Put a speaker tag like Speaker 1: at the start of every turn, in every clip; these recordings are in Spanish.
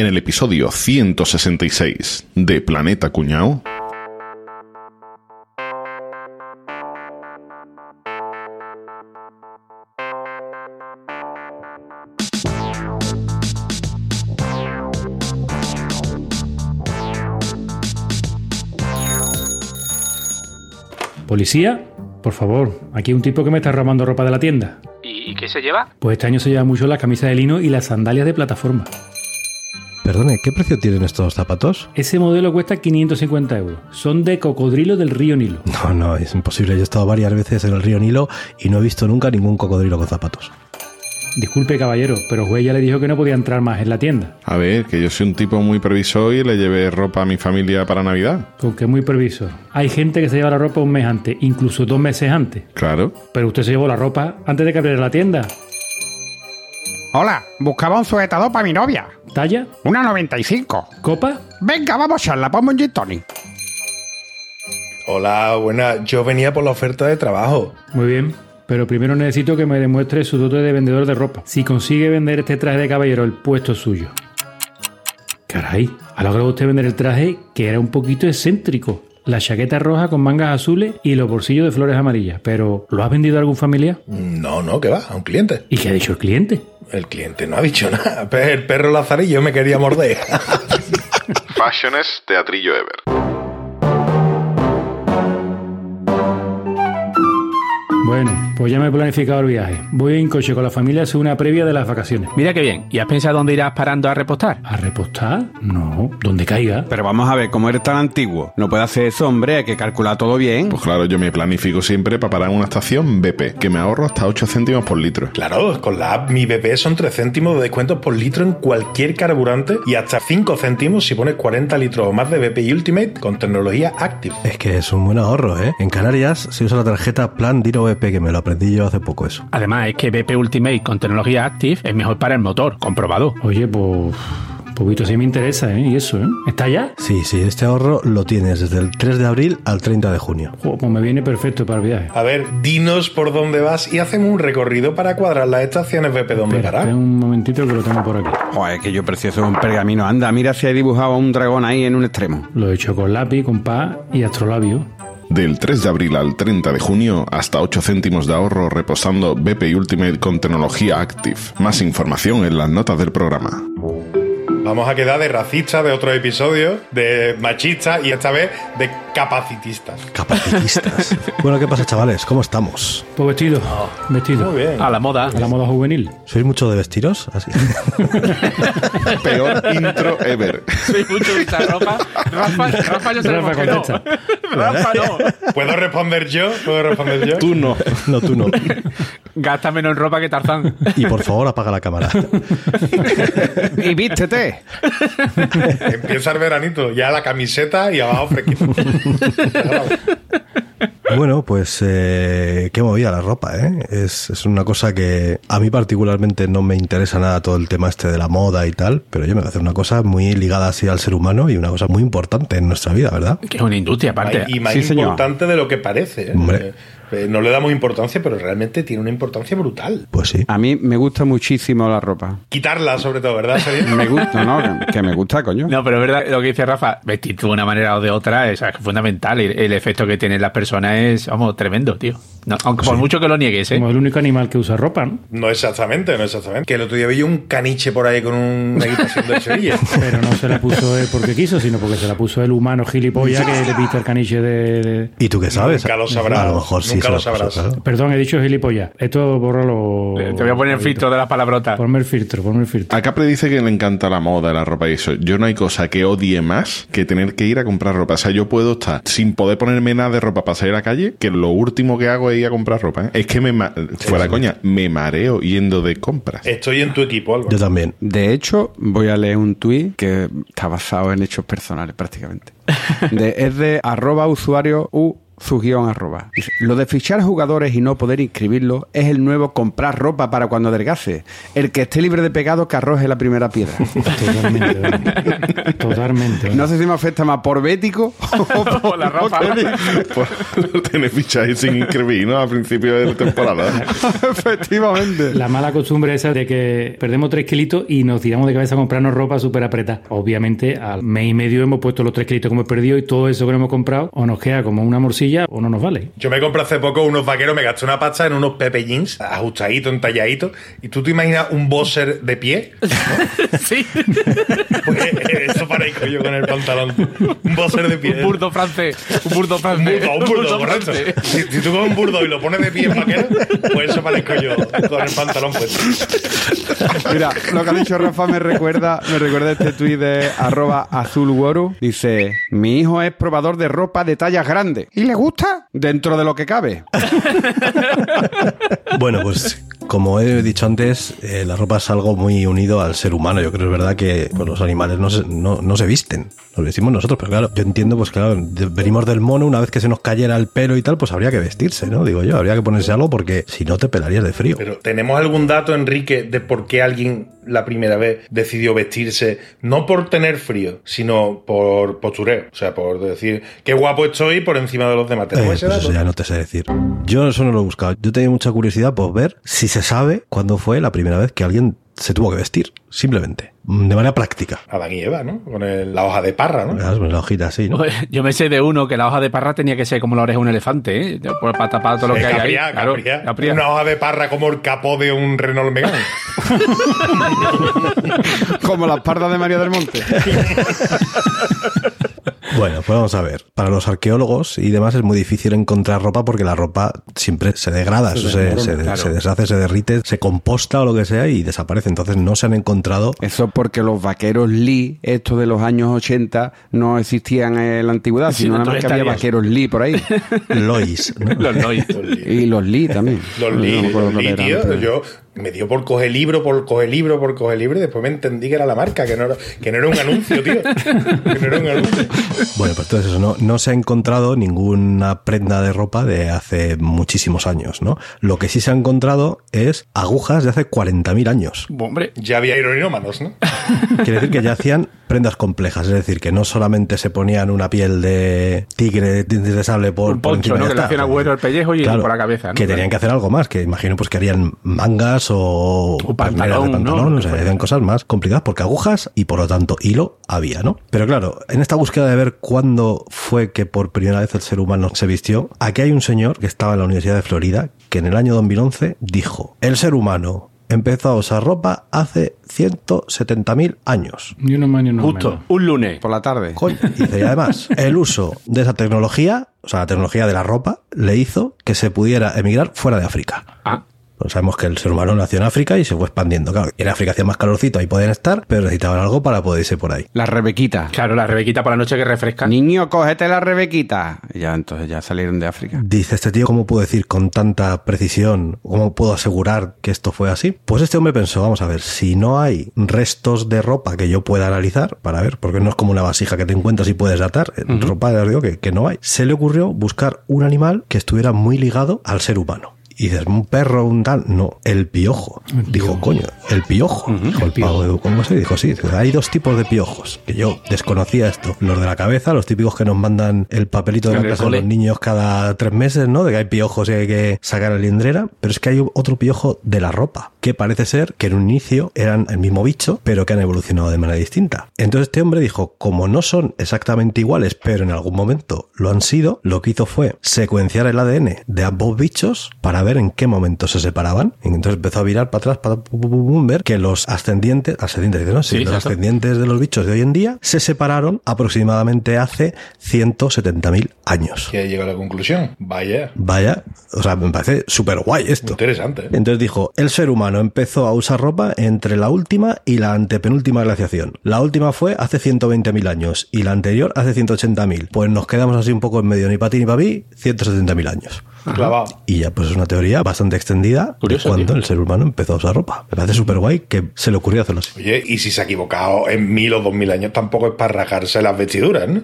Speaker 1: en el episodio 166 de Planeta Cuñao.
Speaker 2: Policía, por favor, aquí hay un tipo que me está robando ropa de la tienda.
Speaker 3: ¿Y qué se lleva?
Speaker 2: Pues este año se lleva mucho las camisas de lino y las sandalias de plataforma.
Speaker 4: Perdone, ¿qué precio tienen estos zapatos?
Speaker 2: Ese modelo cuesta 550 euros. Son de cocodrilo del río Nilo.
Speaker 4: No, no, es imposible. Yo he estado varias veces en el río Nilo y no he visto nunca ningún cocodrilo con zapatos.
Speaker 2: Disculpe, caballero, pero el juez ya le dijo que no podía entrar más en la tienda.
Speaker 1: A ver, que yo soy un tipo muy previsor y le llevé ropa a mi familia para Navidad.
Speaker 2: Con que muy previsor. Hay gente que se lleva la ropa un mes antes, incluso dos meses antes.
Speaker 1: Claro.
Speaker 2: Pero usted se llevó la ropa antes de que abriera la tienda.
Speaker 5: Hola, buscaba un sujetador para mi novia.
Speaker 2: ¿Talla?
Speaker 5: Una 95.
Speaker 2: ¿Copa?
Speaker 5: Venga, vamos a echarla, ponme un gin tonic.
Speaker 6: Hola, buena. Yo venía por la oferta de trabajo.
Speaker 2: Muy bien. Pero primero necesito que me demuestre su dote de vendedor de ropa. Si consigue vender este traje de caballero, el puesto es suyo. Caray, ha logrado usted vender el traje que era un poquito excéntrico. La chaqueta roja con mangas azules y los bolsillos de flores amarillas. Pero, ¿lo ha vendido a algún familiar?
Speaker 6: No, no, que va, a un cliente.
Speaker 2: ¿Y qué ha dicho el cliente?
Speaker 6: El cliente no ha dicho nada. El perro Lazarillo me quería morder.
Speaker 1: Fashiones Teatrillo Ever.
Speaker 2: Bueno, pues ya me he planificado el viaje. Voy en coche con la familia a hacer una previa de las vacaciones.
Speaker 3: Mira qué bien. ¿Y has pensado dónde irás parando a repostar?
Speaker 2: ¿A repostar? No, donde caiga.
Speaker 7: Pero vamos a ver, como eres tan antiguo, no puede hacer eso, hombre, hay que calcular todo bien.
Speaker 1: Pues claro, yo me planifico siempre para parar en una estación BP, que me ahorro hasta 8 céntimos por litro.
Speaker 6: claro, con la app Mi BP son 3 céntimos de descuentos por litro en cualquier carburante y hasta 5 céntimos si pones 40 litros o más de BP Ultimate con tecnología Active.
Speaker 4: Es que es un buen ahorro, ¿eh? En Canarias se usa la tarjeta Plan Dino BP, que me lo aprendí yo hace poco eso.
Speaker 3: Además, es que BP Ultimate con tecnología Active es mejor para el motor, comprobado.
Speaker 2: Oye, pues. Poquito sí me interesa, ¿eh? Y eso, ¿eh? ¿Está ya?
Speaker 4: Sí, sí, este ahorro lo tienes desde el 3 de abril al 30 de junio.
Speaker 2: Jo, pues me viene perfecto para el viaje.
Speaker 6: A ver, dinos por dónde vas y hacemos un recorrido para cuadrar las estaciones BP donde
Speaker 2: Espera,
Speaker 6: parar.
Speaker 2: un momentito que lo tengo por aquí.
Speaker 7: Joder, que yo precioso un pergamino. Anda, mira si he dibujado un dragón ahí en un extremo.
Speaker 2: Lo he hecho con lápiz, compás y astrolabio.
Speaker 1: Del 3 de abril al 30 de junio, hasta 8 céntimos de ahorro reposando BP Ultimate con tecnología Active. Más información en las notas del programa.
Speaker 6: Vamos a quedar de racistas de otro episodio, de machistas y esta vez de capacitistas.
Speaker 4: Capacitistas. bueno, ¿qué pasa, chavales? ¿Cómo estamos?
Speaker 2: Pues vestido. vestido.
Speaker 6: Muy bien.
Speaker 3: A la moda.
Speaker 2: A la moda juvenil.
Speaker 4: ¿Sois mucho de vestiros? Así.
Speaker 1: Peor intro ever.
Speaker 3: Soy mucho de esta ropa. Rafa, Rafa ya sabemos
Speaker 2: Rafa
Speaker 3: que no. Rafa no.
Speaker 6: ¿Puedo responder yo? ¿Puedo responder yo?
Speaker 1: Tú no.
Speaker 4: no, tú no.
Speaker 3: Gasta menos en ropa que Tarzán.
Speaker 4: Y por favor, apaga la cámara.
Speaker 7: Y vístete.
Speaker 6: Empieza el veranito, ya la camiseta y abajo fresquito.
Speaker 4: Bueno, pues eh, qué movida la ropa, ¿eh? Es, es una cosa que a mí particularmente no me interesa nada todo el tema este de la moda y tal, pero yo me voy a hacer una cosa muy ligada así al ser humano y una cosa muy importante en nuestra vida, ¿verdad?
Speaker 3: Que es una industria aparte.
Speaker 6: y más
Speaker 7: Sí, señor.
Speaker 6: importante de lo que parece. ¿eh?
Speaker 4: Hombre.
Speaker 6: Eh, no le damos importancia, pero realmente tiene una importancia brutal.
Speaker 4: Pues sí.
Speaker 7: A mí me gusta muchísimo la ropa.
Speaker 6: Quitarla, sobre todo, ¿verdad?
Speaker 7: Me gusta, ¿no? Que, que me gusta, coño.
Speaker 3: No, pero es verdad lo que dice Rafa, vestirte de una manera o de otra es, es fundamental. El, el efecto que tienen las personas es, vamos, tremendo, tío. No, aunque por mucho que lo niegues, ¿eh?
Speaker 2: Como el único animal que usa ropa, ¿no?
Speaker 6: No exactamente, no exactamente. Que el otro día vi un caniche por ahí con una equipación de Sevilla.
Speaker 2: Pero no se la puso él porque quiso, sino porque se la puso el humano gilipollas que le viste el caniche de... de-
Speaker 4: ¿Y tú qué sabes?
Speaker 6: Nunca lo sabrás.
Speaker 4: A lo mejor sí.
Speaker 6: Nunca lo sabrás.
Speaker 2: Perdón, he dicho gilipollas. Esto bórralo.
Speaker 3: Eh, Te voy a poner el filtro de las palabrotas.
Speaker 2: Ponme el filtro, ponme el filtro.
Speaker 1: A Capri dice que le encanta la moda, la ropa y eso. Yo no hay cosa que odie más que tener que ir a comprar ropa. O sea, yo puedo estar sin poder ponerme nada de ropa para salir a la calle, que lo último que hago es ir a comprar ropa. ¿eh? Es que me, fuera coña, me mareo yendo de compras.
Speaker 6: Estoy en tu equipo, Álvaro.
Speaker 4: Yo también.
Speaker 7: De hecho, voy a leer un tuit que está basado en hechos personales prácticamente. De- es de arroba usuario su guion arroba. Dice, lo de fichar jugadores y no poder inscribirlos es el nuevo comprar ropa para cuando adelgace. El que esté libre de pegado que arroje la primera piedra.
Speaker 2: Totalmente. ¿verdad? Totalmente. ¿verdad?
Speaker 7: No sé si me afecta más por bético o por
Speaker 3: la ropa.
Speaker 1: Por tener fichaje sin inscribir, ¿no? A principio de temporada.
Speaker 7: Efectivamente.
Speaker 2: La mala costumbre esa de que perdemos tres kilitos y nos tiramos de cabeza a comprarnos ropa súper apretada. Obviamente, al mes y medio hemos puesto los tres kilitos que hemos perdido y todo eso que no hemos comprado o nos queda como una morcilla o no nos vale.
Speaker 6: Yo me compré hace poco unos vaqueros, me gasté una pasta en unos Pepe Jeans, ajustaditos, entalladitos. Y tú te imaginas un boxer de pie.
Speaker 3: sí.
Speaker 6: Pues eso parezco yo con el pantalón. Un boxer de pie.
Speaker 3: Un burdo francés. Un burdo
Speaker 6: Un
Speaker 3: francés.
Speaker 6: burdo, un burdo, correcto.
Speaker 3: francés.
Speaker 6: Si, si tú coges un burdo y lo pones de pie en vaquero, pues eso parezco yo con el pantalón puesto.
Speaker 7: Mira, lo que ha dicho Rafa me recuerda, me recuerda este tuit de arroba azulworu. Dice, mi hijo es probador de ropa de tallas grandes.
Speaker 5: ¿Y le gusta?
Speaker 7: Dentro de lo que cabe.
Speaker 4: Bueno, pues como he dicho antes, eh, la ropa es algo muy unido al ser humano. Yo creo que es verdad que pues, los animales no se, no, no se visten, nos vestimos nosotros, pero claro, yo entiendo, pues claro, venimos del mono, una vez que se nos cayera el pelo y tal, pues habría que vestirse, ¿no? Digo yo, habría que ponerse algo porque si no te pelarías de frío.
Speaker 6: Pero ¿tenemos algún dato, Enrique, de por qué alguien la primera vez decidió vestirse no por tener frío, sino por postureo? O sea, por decir qué guapo estoy por encima de los demás.
Speaker 4: Eh,
Speaker 6: ¿Tenemos
Speaker 4: pues eso ya no te sé decir. Yo eso no lo he buscado. Yo tenía mucha curiosidad por ver si se sabe cuándo fue la primera vez que alguien se tuvo que vestir, simplemente, de manera práctica.
Speaker 6: Adán y Eva, ¿no? Con el- la hoja de parra, ¿no?
Speaker 4: Verás, pues La hojita así, ¿no?
Speaker 3: Yo me sé de uno que la hoja de parra tenía que ser como la oreja de un elefante, ¿eh? Por- Para tapar todo lo
Speaker 6: Eh,
Speaker 3: que hay ahí. Claro.
Speaker 6: Una hoja de parra como el capó de un Renault Megane.
Speaker 7: Como las pardas de María del Monte.
Speaker 4: Bueno, pues vamos a ver. Para los arqueólogos y demás es muy difícil encontrar ropa porque la ropa siempre se degrada, eso se, se-
Speaker 3: claro.
Speaker 4: se deshace, se derrite, se composta o lo que sea y desaparece. Entonces no se han encontrado
Speaker 7: Eso porque los vaqueros Lee, estos de los años 80, no existían en la antigüedad,
Speaker 3: Sí,
Speaker 7: sino
Speaker 3: no,
Speaker 7: nada más que había vaqueros Lee por ahí.
Speaker 4: Lois. ¿no?
Speaker 3: Los Lois.
Speaker 7: Y los Lee también.
Speaker 6: Los
Speaker 7: No
Speaker 6: Lee, los. Yo me dio por coger libro, por coger libro, por coger libro y después me entendí que era la marca, que no era, que no era un anuncio, tío. Que no era un anuncio.
Speaker 4: Bueno, pues entonces eso, no, no se ha encontrado ninguna prenda de ropa de hace muchísimos años, ¿no? Lo que sí se ha encontrado es agujas de hace 40.000 años.
Speaker 3: Hombre,
Speaker 6: Ya había ironómanos, ¿no?
Speaker 4: Quiere decir que ya hacían prendas complejas, es decir, que no solamente se ponían una piel de tigre, de sable por,
Speaker 3: Un
Speaker 4: por
Speaker 3: poncho,
Speaker 4: encima y
Speaker 3: ¿no? Que le hacían agujero al pellejo y por la cabeza, ¿no?
Speaker 4: Que tenían que hacer algo más, que imagino pues que harían mangas o
Speaker 3: O
Speaker 4: de
Speaker 3: pantalón,
Speaker 4: o sea, hacían cosas más complicadas porque agujas y por lo tanto hilo había, ¿no? Pero claro, en esta búsqueda de ver cuándo fue que por primera vez el ser humano se vistió, aquí hay un señor que estaba en la Universidad de Florida que en el año 2011 dijo, el ser humano empezó a usar ropa hace 170.000 años.
Speaker 2: Ni uno más ni uno
Speaker 3: justo,
Speaker 2: menos.
Speaker 3: un lunes.
Speaker 7: Por la tarde.
Speaker 4: Coño, dice, y además, el uso de esa tecnología, o sea, la tecnología de la ropa, le hizo que se pudiera emigrar fuera de África.
Speaker 3: Ah,
Speaker 4: Pues sabemos que el ser humano nació en África y se fue expandiendo. Claro, en África hacía más calorcito, ahí podían estar, pero necesitaban algo para poder irse por ahí.
Speaker 7: La Rebequita.
Speaker 3: claro, la rebequita por la noche que refresca.
Speaker 7: Niño, cógete la Rebequita. Y ya, entonces ya salieron de África.
Speaker 4: Dice este tío, ¿cómo puedo decir con tanta precisión? ¿Cómo puedo asegurar que esto fue así? Pues este hombre pensó, vamos a ver, si no hay restos de ropa que yo pueda analizar para ver, porque no es como una vasija que te encuentras y puedes datar, en ropa ya os digo que, que no hay. Se le ocurrió buscar un animal que estuviera muy ligado al ser humano. Y dices, un perro, un tal. No, el piojo. Dijo, coño, el piojo. Dijo el pavo, ¿cómo se dijo? Sí, hay dos tipos de piojos, que yo desconocía esto. Los de la cabeza, los típicos que nos mandan el papelito de la casa de los niños cada tres meses, ¿no? De que hay piojos y hay que sacar la liendrera. Pero es que hay otro piojo de la ropa, que parece ser que en un inicio eran el mismo bicho, pero que han evolucionado de manera distinta. Entonces este hombre dijo, como no son exactamente iguales, pero en algún momento lo han sido, lo que hizo fue secuenciar el ADN de ambos bichos para ver en qué momento se separaban. Entonces empezó a virar para atrás, para pum, pum, pum, pum, ver que los ascendientes, ascendientes, dice, ¿no? Sí,
Speaker 3: Sí,
Speaker 4: los
Speaker 3: exacto.
Speaker 4: ascendientes de los bichos de hoy en día se separaron aproximadamente hace 170.000 años.
Speaker 6: Que llegó a la conclusión. Vaya,
Speaker 4: Vaya, o sea, me parece súper guay esto.
Speaker 6: interesante. ¿eh?
Speaker 4: Entonces dijo, el ser humano empezó a usar ropa entre la última y la antepenúltima glaciación. La última fue hace 120.000 años y la anterior hace 180.000. Pues nos quedamos así un poco en medio, ni para ti ni para mí, 170.000 años.
Speaker 6: Clavado.
Speaker 4: Y ya pues es una teoría bastante extendida
Speaker 3: Curioso,
Speaker 4: de cuando
Speaker 3: tío.
Speaker 4: el ser humano empezó a usar ropa. Me parece súper guay que se le ocurrió hacerlo así.
Speaker 6: Oye, y si se ha equivocado en mil o dos mil años, tampoco es para rajarse las vestiduras, ¿no?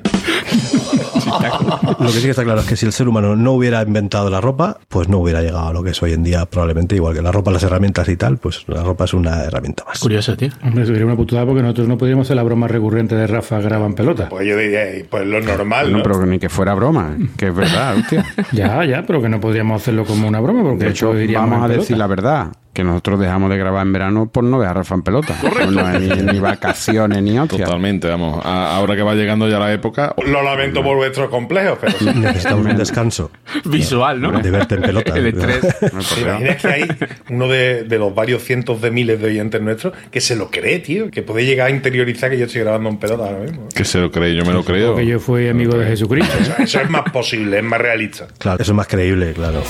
Speaker 4: Lo que sí que está claro es que si el ser humano no hubiera inventado la ropa, pues no hubiera llegado a lo que es hoy en día, probablemente igual que la ropa, las herramientas y tal, pues la ropa es una herramienta más.
Speaker 3: Curioso, tío.
Speaker 2: Hombre, sería una putada porque nosotros no podríamos hacer la broma recurrente de Rafa graba en pelota.
Speaker 6: Pues yo diría, pues lo normal,
Speaker 7: No,
Speaker 6: ¿no?
Speaker 7: pero ni que fuera broma, que es verdad, hostia.
Speaker 2: Ya, ya, pero que no podríamos hacerlo como una broma porque
Speaker 7: De hecho, vamos a decir la verdad, que nosotros dejamos de grabar en verano por no ver a Rafa en pelota. Pues no hay ni, ni vacaciones ni hostia.
Speaker 1: Totalmente, vamos. A- ahora que va llegando ya la época,
Speaker 6: Lo lamento por vuestros complejos, pero sí.
Speaker 4: Necesitamos un descanso
Speaker 3: Visual, ¿no?
Speaker 4: de verte en pelota.
Speaker 3: El estrés.
Speaker 7: No,
Speaker 6: ¿Te imaginas que hay uno de, de los varios cientos de miles de oyentes nuestros que se lo cree, tío? Que puede llegar a interiorizar que yo estoy grabando en pelota ahora mismo.
Speaker 1: que se lo cree, yo me lo creo.
Speaker 2: Porque yo fui amigo de Jesucristo.
Speaker 6: Eso, eso es más posible, es más realista.
Speaker 4: Claro, eso es más creíble, claro.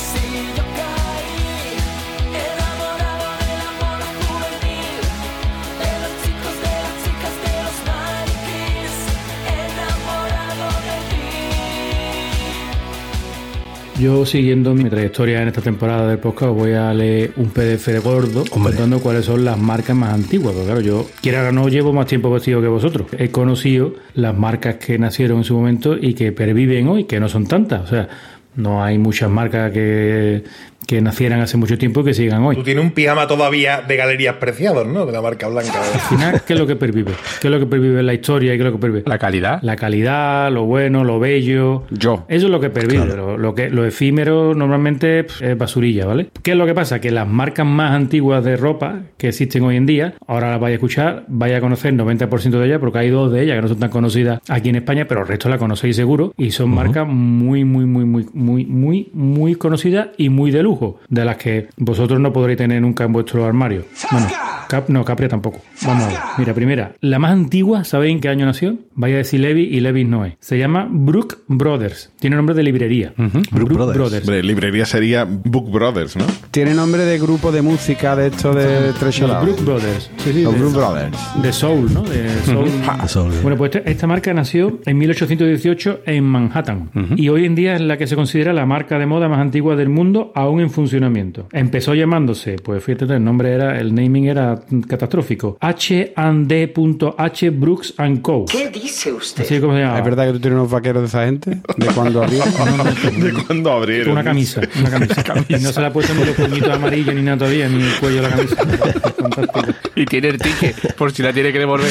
Speaker 2: Yo, siguiendo mi trayectoria en esta temporada del podcast, os voy a leer un PDF de gordo
Speaker 4: Hombre.
Speaker 2: contando cuáles son las marcas más antiguas. Porque claro, yo, quiera que no, llevo más tiempo vestido que vosotros. He conocido las marcas que nacieron en su momento y que perviven hoy, que no son tantas. O sea, no hay muchas marcas que, que nacieran hace mucho tiempo y que sigan
Speaker 6: Tú
Speaker 2: hoy.
Speaker 6: tienes un pijama todavía de galerías preciados, ¿no? De la marca blanca.
Speaker 2: Al final, ¿qué es lo que pervive? ¿Qué es lo que pervive en la historia y qué es lo que pervive?
Speaker 3: La calidad.
Speaker 2: La calidad, lo bueno, lo bello.
Speaker 7: Yo.
Speaker 2: Eso es lo que pervive. Lo, lo que, lo efímero normalmente pff, es basurilla, ¿vale? ¿Qué es lo que pasa? Que las marcas más antiguas de ropa que existen hoy en día, ahora las vais a escuchar, vais a conocer 90% de ellas, porque hay dos de ellas que no son tan conocidas aquí en España, pero el resto la conocéis seguro. Y son marcas muy, muy, muy, muy, muy, muy, muy conocidas y muy de lujo, de las que vosotros no podréis tener nunca en vuestro armario. Bueno, Cap, no, Capri tampoco. Vamos a ver. Mira, primera, la más antigua, ¿sabéis en qué año nació? Vaya a decir Levi y Levis no es. Se llama Brook Brothers. Tiene nombre de librería. Brook
Speaker 4: Brothers.
Speaker 1: Hombre, librería sería Book Brothers, ¿no?
Speaker 7: Tiene nombre de grupo de música de esto de tres
Speaker 2: Los. Brook Brothers. Sí, sí,
Speaker 7: Los
Speaker 2: de-
Speaker 7: Brook Brothers.
Speaker 2: De Soul, ¿no? De Soul.
Speaker 4: Eso,
Speaker 2: Bueno, pues este- esta marca nació en 1818 en Manhattan y hoy en día es la que se considera la marca de moda más antigua del mundo aún en funcionamiento. Empezó llamándose, pues fíjate, el nombre era, el naming era catastrófico, H&D.H Brooks Co.
Speaker 8: ¿Qué dice usted?
Speaker 2: Así es como se llamaba.
Speaker 7: ¿Es verdad que tú tienes unos vaqueros de esa gente? ¿De cuando abrió?
Speaker 1: ¿De cuándo abrieron?
Speaker 2: Una camisa, una camisa. Y no se le ha puesto ni los puñitos amarillos ni nada todavía, ni el cuello de la camisa.
Speaker 3: Y tiene el ticket, por si la tiene que devolver.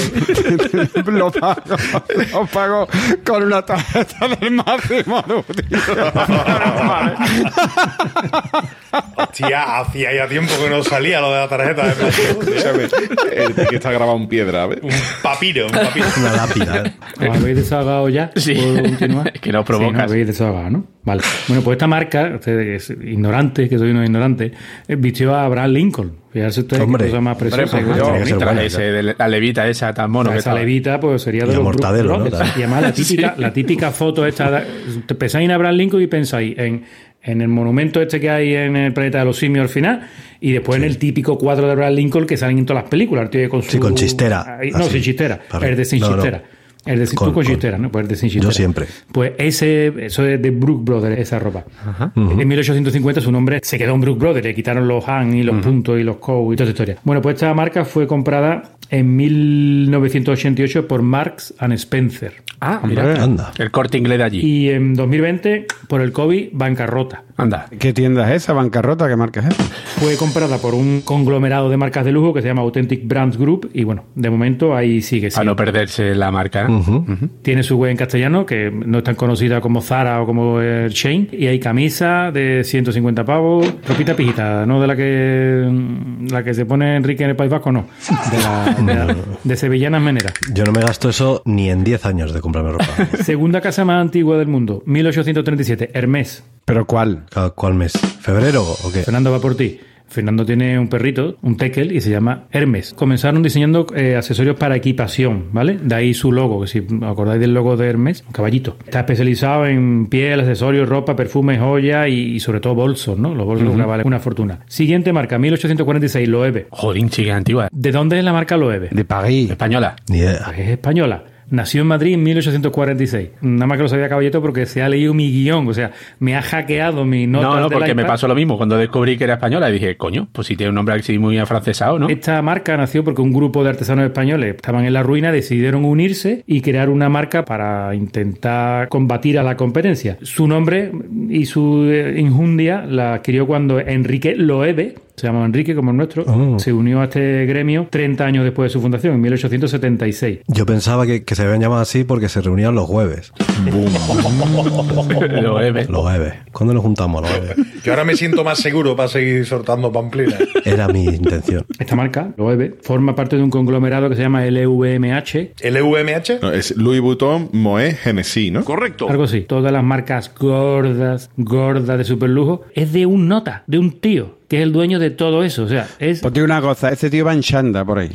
Speaker 7: lo pago, lo pago con una tarjeta del máximo
Speaker 6: Hostia, hacía ya tiempo que no salía lo de la tarjeta de.
Speaker 1: Escúchame, el que está grabado en piedra, ¿ves?
Speaker 6: Un papiro, un papiro.
Speaker 4: una lápida. ¿eh?
Speaker 2: ¿Os habéis desahogado ya?
Speaker 3: Sí.
Speaker 2: ¿Puedo continuar?
Speaker 3: Que nos
Speaker 2: Sí, no,
Speaker 3: provocas.
Speaker 2: habéis desahogado, ¿no? Vale. Bueno, pues esta marca, ustedes ignorantes, que soy unos ignorantes, eh, vistió a Abraham Lincoln. Fíjense ustedes
Speaker 4: Hombre.
Speaker 2: qué cosa más
Speaker 3: Hombre,
Speaker 2: preciosa.
Speaker 3: pues
Speaker 2: que
Speaker 3: yo,
Speaker 4: tiene que ser
Speaker 3: mi
Speaker 4: buena,
Speaker 3: traje ese de la levita esa tan mono que
Speaker 2: esa
Speaker 3: estaba.
Speaker 2: levita, pues sería de
Speaker 4: Y
Speaker 2: los
Speaker 4: Mortadelo, ¿no?
Speaker 2: Y además la típica, la típica foto esta, pensáis en Abraham Lincoln y pensáis en, en el monumento este que hay en el planeta de los simios al final, y después en el típico cuadro de Abraham Lincoln que salen en todas las películas, el tío con su...
Speaker 4: Sí, con chistera.
Speaker 2: Ahí- no, sin chistera. El de sin
Speaker 4: no.
Speaker 2: chistera. El de,
Speaker 4: Con-
Speaker 2: tú con
Speaker 4: con-
Speaker 2: chistera, ¿no? Pues el de sin chistera.
Speaker 4: Yo siempre.
Speaker 2: Pues ese, eso es de Brook Brothers, esa ropa. En 1850 su nombre se quedó en Brook Brothers, le quitaron los Han y los puntos y los Co y toda esa historia. Bueno, pues esta marca fue comprada en 1988 por Marks and Spencer.
Speaker 3: Ah, mira.
Speaker 4: Anda.
Speaker 3: El corte inglés de allí.
Speaker 2: Y en 2020, por el COVID, bancarrota.
Speaker 3: Anda.
Speaker 7: ¿Qué tienda es esa? ¿Bancarrota? ¿Qué marca es esa?
Speaker 2: Fue comprada por un conglomerado de marcas de lujo que se llama Authentic Brands Group y bueno, de momento ahí sigue.
Speaker 3: A
Speaker 2: siendo.
Speaker 3: no perderse la marca.
Speaker 2: Tiene su web en castellano, que no es tan conocida como Zara o como el Shane. Y hay camisa de 150 pavos, ropita pijita, no de la que la que se pone Enrique en el País Vasco, no. De, la, de, la- de sevillanas meneras.
Speaker 4: Yo no me gasto eso ni en 10 años de comprarme ropa.
Speaker 2: Segunda casa más antigua del mundo, 1837, Hermès.
Speaker 7: ¿Pero cuál?
Speaker 4: ¿Cada- ¿Cuál mes? ¿Febrero o qué?
Speaker 2: Fernando va por ti. Fernando tiene un perrito, un tekel, y se llama Hermes. Comenzaron diseñando eh, accesorios para equipación, ¿vale? De ahí su logo, que si os acordáis del logo de Hermes, un caballito. Está especializado en piel, accesorios, ropa, perfumes, joyas y, y sobre todo bolsos, ¿no? Los bolsos valen una fortuna. Siguiente marca, 1846, Loewe.
Speaker 3: Jodín, chica antigua.
Speaker 2: ¿De dónde es la marca Loewe?
Speaker 7: De París.
Speaker 3: Española.
Speaker 4: Ni idea.
Speaker 2: Es española. Nació en Madrid en 1846. Nada más que lo sabía Caballeto porque se ha leído mi guion, o sea, me ha hackeado mi nota.
Speaker 3: No, no, porque me pasó lo mismo cuando descubrí que era española dije, coño, pues si tiene un nombre así muy afrancesado, ¿no?
Speaker 2: Esta marca nació porque un grupo de artesanos españoles estaban en la ruina, decidieron unirse y crear una marca para intentar combatir a la competencia. Su nombre y su eh, injundia la adquirió cuando Enrique Loewe, se llamaba Enrique como el nuestro,
Speaker 4: Oh.
Speaker 2: se unió a este gremio 30 años después de su fundación, en 1876.
Speaker 4: Yo pensaba que, que se habían llamado así porque se reunían los jueves.
Speaker 3: Lo Eve.
Speaker 4: Los jueves. ¿Cuándo nos juntamos los jueves?
Speaker 6: Yo ahora me siento más seguro para seguir soltando pamplinas.
Speaker 4: Era mi intención.
Speaker 2: Esta marca, Loewe, forma parte de un conglomerado que se llama LVMH,
Speaker 6: ¿LVMH?
Speaker 1: No, es Louis Vuitton, Moet, Genesis, ¿no?
Speaker 8: Correcto.
Speaker 2: Algo así. Todas las marcas gordas, gordas de superlujo, es de un nota, de un tío, que es el dueño de todo eso. O sea, es.
Speaker 7: Digo una cosa, ese tío va en chanda por ahí.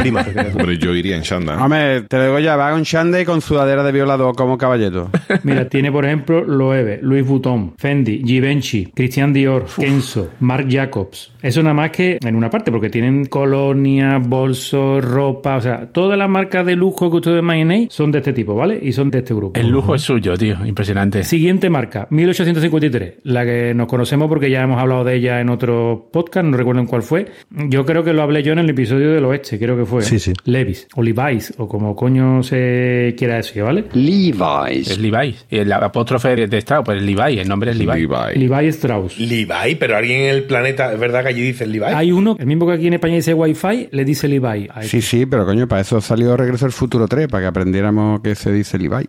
Speaker 4: Prima.
Speaker 1: Hombre, yo iría en Shanda.
Speaker 7: Hombre, te lo digo ya, va con chanda y con sudadera de violador como caballero.
Speaker 2: Mira, tiene por ejemplo Loewe, Louis Vuitton, Fendi, Givenchy, Christian Dior, Kenzo, Marc Jacobs. Eso nada más que en una parte, porque tienen colonias, bolsos, ropa, o sea, todas las marcas de lujo que ustedes imaginéis son de este tipo, ¿vale? Y son de este grupo.
Speaker 3: El lujo es suyo, tío. Impresionante.
Speaker 2: Siguiente marca, 1853, la que nos conocemos porque ya hemos hablado de ella en otro podcast, no recuerdo en cuál fue. Yo creo que lo hablé yo en el episodio del oeste, creo que fue.
Speaker 4: Sí, sí.
Speaker 2: Levis, o Levi's, o como coño se quiera decir, ¿vale?
Speaker 8: Levi's.
Speaker 3: Es Levi. Y el apóstrofe de Strauss, pues es Levi. El nombre es Levi.
Speaker 1: Levi.
Speaker 2: Levi Strauss.
Speaker 6: Levi, pero alguien en el planeta, ¿es verdad que allí dicen Levi?
Speaker 2: Hay uno, el mismo que aquí en España dice Wi-Fi, le dice Levi.
Speaker 7: Sí, sí, pero coño, para eso salió Regreso al Futuro 3, para que aprendiéramos que se dice Levi.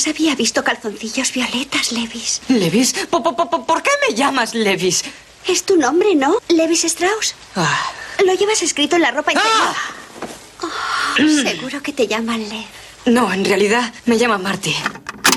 Speaker 9: Jamás había visto calzoncillos violetas, Levis.
Speaker 10: Levis, ¿por, por, por- por qué me llamas Levis?
Speaker 9: Es tu nombre, ¿no? Levis Strauss.
Speaker 10: Ah,
Speaker 9: Lo llevas escrito en la ropa interior. Oh, seguro que te llaman Lev.
Speaker 10: no, en realidad me llaman Marty.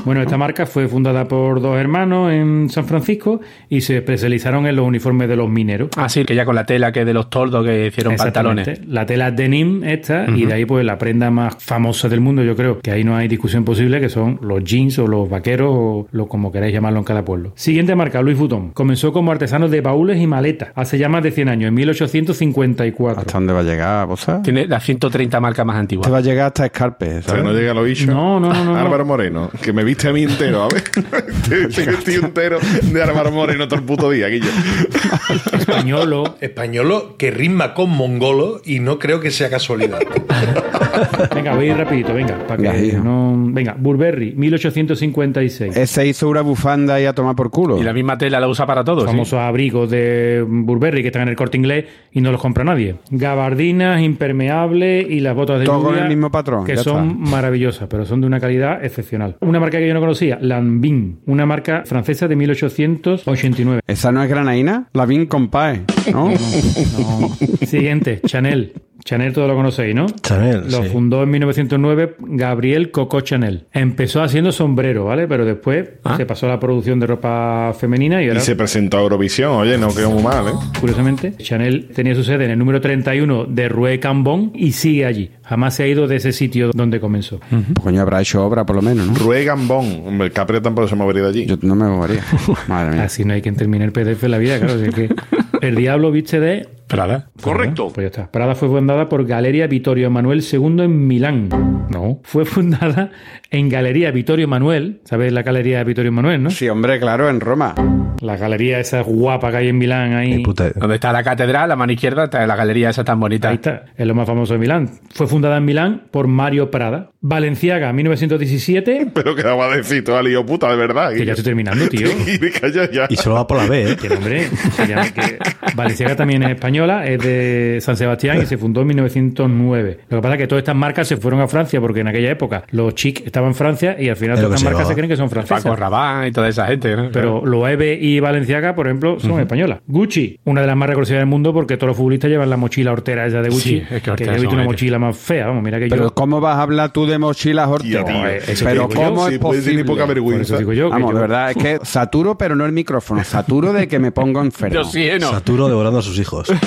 Speaker 2: Bueno, esta marca fue fundada por dos hermanos en San Francisco y se especializaron en los uniformes de los mineros.
Speaker 3: Ah, sí, que ya con la tela que de los tordos que hicieron pantalones.
Speaker 2: La tela denim esta y de ahí pues la prenda más famosa del mundo, yo creo, que ahí no hay discusión posible, que son los jeans o los vaqueros o lo como queráis llamarlo en cada pueblo. Siguiente marca, Louis Vuitton. Comenzó como artesano de baúles y maletas hace ya más de 100 años, en 1854.
Speaker 7: ¿Hasta dónde va a llegar, Bosa?
Speaker 3: Tiene las 130 marcas más
Speaker 7: Te
Speaker 3: antiguas.
Speaker 7: va a llegar hasta Escarpe,
Speaker 1: Que
Speaker 7: ¿sabes?
Speaker 1: no llega a lo.
Speaker 2: No, no, no, no, no.
Speaker 1: Álvaro Moreno, que me viste a mí entero, a ver. Te entero de Álvaro Moreno todo el puto día, Guillo.
Speaker 2: Españolo.
Speaker 6: Españolo que rima con mongolo y no creo que sea casualidad.
Speaker 2: Venga, voy a ir rapidito, venga, para
Speaker 7: Venga,
Speaker 2: que no... Venga, Burberry, 1856.
Speaker 7: Ese hizo una bufanda y a tomar por culo.
Speaker 3: Y la misma tela la usa para todo. sí.
Speaker 2: famosos abrigos de Burberry que están en el corte inglés y no los compra nadie. Gabardinas, impermeables y las botas de
Speaker 7: Todo con el mismo patrón,
Speaker 2: Que son
Speaker 7: está.
Speaker 2: maravillosas, pero son de una calidad excepcional. Una marca que yo no conocía, Lanvin, una marca francesa de 1889.
Speaker 7: ¿Esa no es granaína? La Vin Compae, ¿no?
Speaker 2: No. Siguiente, Chanel. Chanel todo lo conocéis, ¿no?
Speaker 4: Chanel,
Speaker 2: Lo
Speaker 4: sí.
Speaker 2: fundó en 1909 Gabriel Coco Chanel. Empezó haciendo sombrero, ¿vale? Pero después
Speaker 3: Ah.
Speaker 2: se pasó a la producción de ropa femenina y
Speaker 1: Y
Speaker 2: ahora
Speaker 1: se presentó a Eurovisión, oye, no quedó muy mal, ¿eh?
Speaker 2: Curiosamente, Chanel tenía su sede en el número 31 de Rue Cambon y sigue allí. Jamás se ha ido de ese sitio donde comenzó.
Speaker 7: Pues coño, habrá hecho obra por lo menos, ¿no?
Speaker 1: Rue Gambón. Hombre, el Capri tampoco se movería de allí.
Speaker 7: Yo no me movería. Madre mía.
Speaker 2: Así no hay quien termine el PDF en la vida, claro. así que el diablo viste de...
Speaker 3: Prada.
Speaker 8: Correcto.
Speaker 2: Pues ya está. Prada fue fundada por Galería Vittorio Emanuel II en Milán. No. Fue fundada en Galería Vittorio Emanuel. ¿Sabes la Galería Vittorio Emanuel, no?
Speaker 7: Sí, hombre, claro, en Roma.
Speaker 2: La galería esa guapa que hay en Milán ahí.
Speaker 4: Puta-
Speaker 3: Donde está la catedral, la mano izquierda, está la galería esa tan bonita.
Speaker 2: Ahí está, es lo más famoso de Milán. Fue fundada en Milán por Mario Prada. Valenciaga, 1917.
Speaker 1: Pero que va a decir toda lío puta, de verdad.
Speaker 2: Que ya estoy terminando, tío.
Speaker 1: Y me calla ya.
Speaker 4: Y solo va por la B, ¿eh?
Speaker 2: Que nombre, que ya- que Valenciaga también es española, es de San Sebastián y se fundó en 1909. Lo que pasa es que todas estas marcas se fueron a Francia porque en aquella época los chic estaban en Francia y al final
Speaker 4: lo
Speaker 2: todas estas
Speaker 4: se
Speaker 2: marcas se creen que son
Speaker 3: Paco
Speaker 2: francesas.
Speaker 3: Rabanne y toda esa gente, ¿no?
Speaker 2: Pero Loewe y Valenciaga, por ejemplo, son españolas. Gucci, una de las más reconocidas del mundo porque todos los futbolistas llevan la mochila hortera esa de Gucci.
Speaker 3: Sí, es que hortera
Speaker 2: yo he visto una mochila más fea, vamos, mira que
Speaker 7: Pero
Speaker 2: yo...
Speaker 7: ¿cómo vas a hablar tú de mochilas horteras? Pero
Speaker 2: yo,
Speaker 7: ¿cómo
Speaker 1: Sí,
Speaker 7: es
Speaker 1: ni poca
Speaker 7: posible?
Speaker 2: Por
Speaker 1: vergüenza.
Speaker 2: eso digo yo. que
Speaker 7: Vamos,
Speaker 2: yo-
Speaker 7: de verdad, es que saturo, pero no el micrófono. Saturo de que me pongo enfermo.
Speaker 3: De oxígeno.
Speaker 4: Saturo devorando a sus hijos.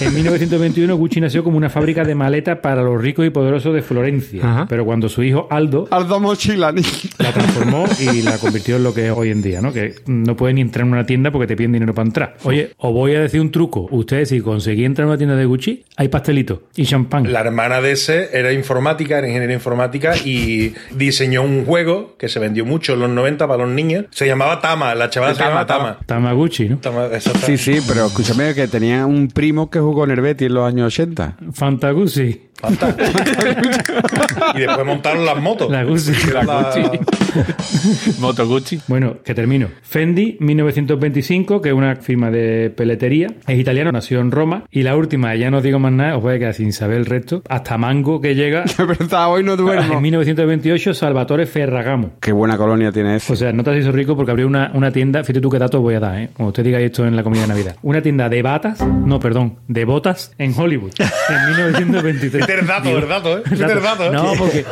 Speaker 2: En 1921 Gucci nació como una fábrica de maletas para los ricos y poderosos de Florencia.
Speaker 3: Ajá.
Speaker 2: Pero cuando su hijo Aldo
Speaker 7: Aldo Mochila, ni-
Speaker 2: la transformó y la convirtió en lo que es hoy en día, ¿no? Que no puede puedes ni entrar en una tienda porque te piden dinero para entrar. Oye, os voy a decir un truco. Ustedes, si conseguí entrar en una tienda de Gucci, hay pastelito y champán.
Speaker 6: La hermana de ese era informática, era ingeniera informática y diseñó un juego que se vendió mucho en los 90 para los niños. Se llamaba Tama, la chavala se
Speaker 3: Tama,
Speaker 6: llama Tama.
Speaker 2: Tamaguchi, ¿no?
Speaker 6: Tama, eso está.
Speaker 7: Sí, sí, pero escúchame que tenía un primo que jugó en el Betis en los años 80.
Speaker 2: Fantaguchi.
Speaker 6: Fanta. y después montaron las motos.
Speaker 2: La Gucci.
Speaker 3: La Gucci. Moto Gucci.
Speaker 2: Bueno, que termino. Fendi, 1925, que es una firma de peletería. Es italiano, nació en Roma. Y la última, ya no os digo más nada, os voy a quedar sin saber el resto. Hasta Mango, que llega
Speaker 7: De verdad, hoy no
Speaker 2: en
Speaker 7: duermo.
Speaker 2: 1928, Salvatore Ferragamo.
Speaker 7: Qué buena colonia tiene eso.
Speaker 2: O sea, no te has hizo rico porque abrió una, una tienda. Fíjate tú qué datos voy a dar, ¿eh? Como usted diga esto en la comida de Navidad. Una tienda de batas, no, perdón, de botas en Hollywood. En 1923.
Speaker 6: Este es dato, dato, ¿eh? Este es el dato, ¿eh?
Speaker 2: No, porque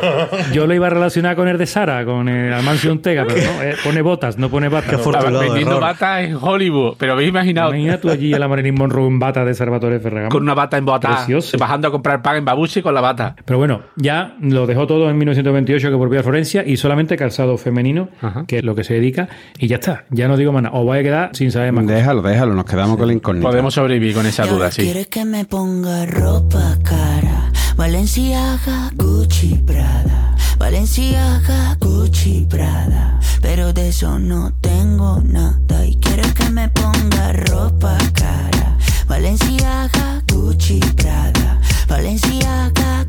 Speaker 2: yo lo iba a relacionar con el de Sara, con el Almancio Ortega, pero no, eh, pone botas, no pone batas.
Speaker 4: Afortunado
Speaker 3: Vendiendo
Speaker 4: error.
Speaker 3: bata en Hollywood. Pero habéis imaginado
Speaker 2: Imagina tú allí a la Marilyn Monroe en bata de Salvatore Ferragamo.
Speaker 3: con una bata en bota,
Speaker 2: Precioso.
Speaker 3: bajando a comprar pan en babuchi con la bata.
Speaker 2: Pero bueno, ya lo dejó todo en 1928 que volvió a Florencia y solamente calzado femenino,
Speaker 3: Ajá.
Speaker 2: que es lo que se dedica, y ya está. Ya no digo más nada. Os vais a quedar sin saber más. cosas.
Speaker 7: Déjalo, déjalo, nos quedamos con la incógnita.
Speaker 3: Podemos sobrevivir con esa duda, sí.
Speaker 10: Quieres que me ponga ropa cara. Valenciaga, Gucci, Prada. Valenciaga, Gucci, Prada. Pero de eso no tengo nada. Y quieres que me ponga ropa cara. Valenciaga, Gucci, Prada.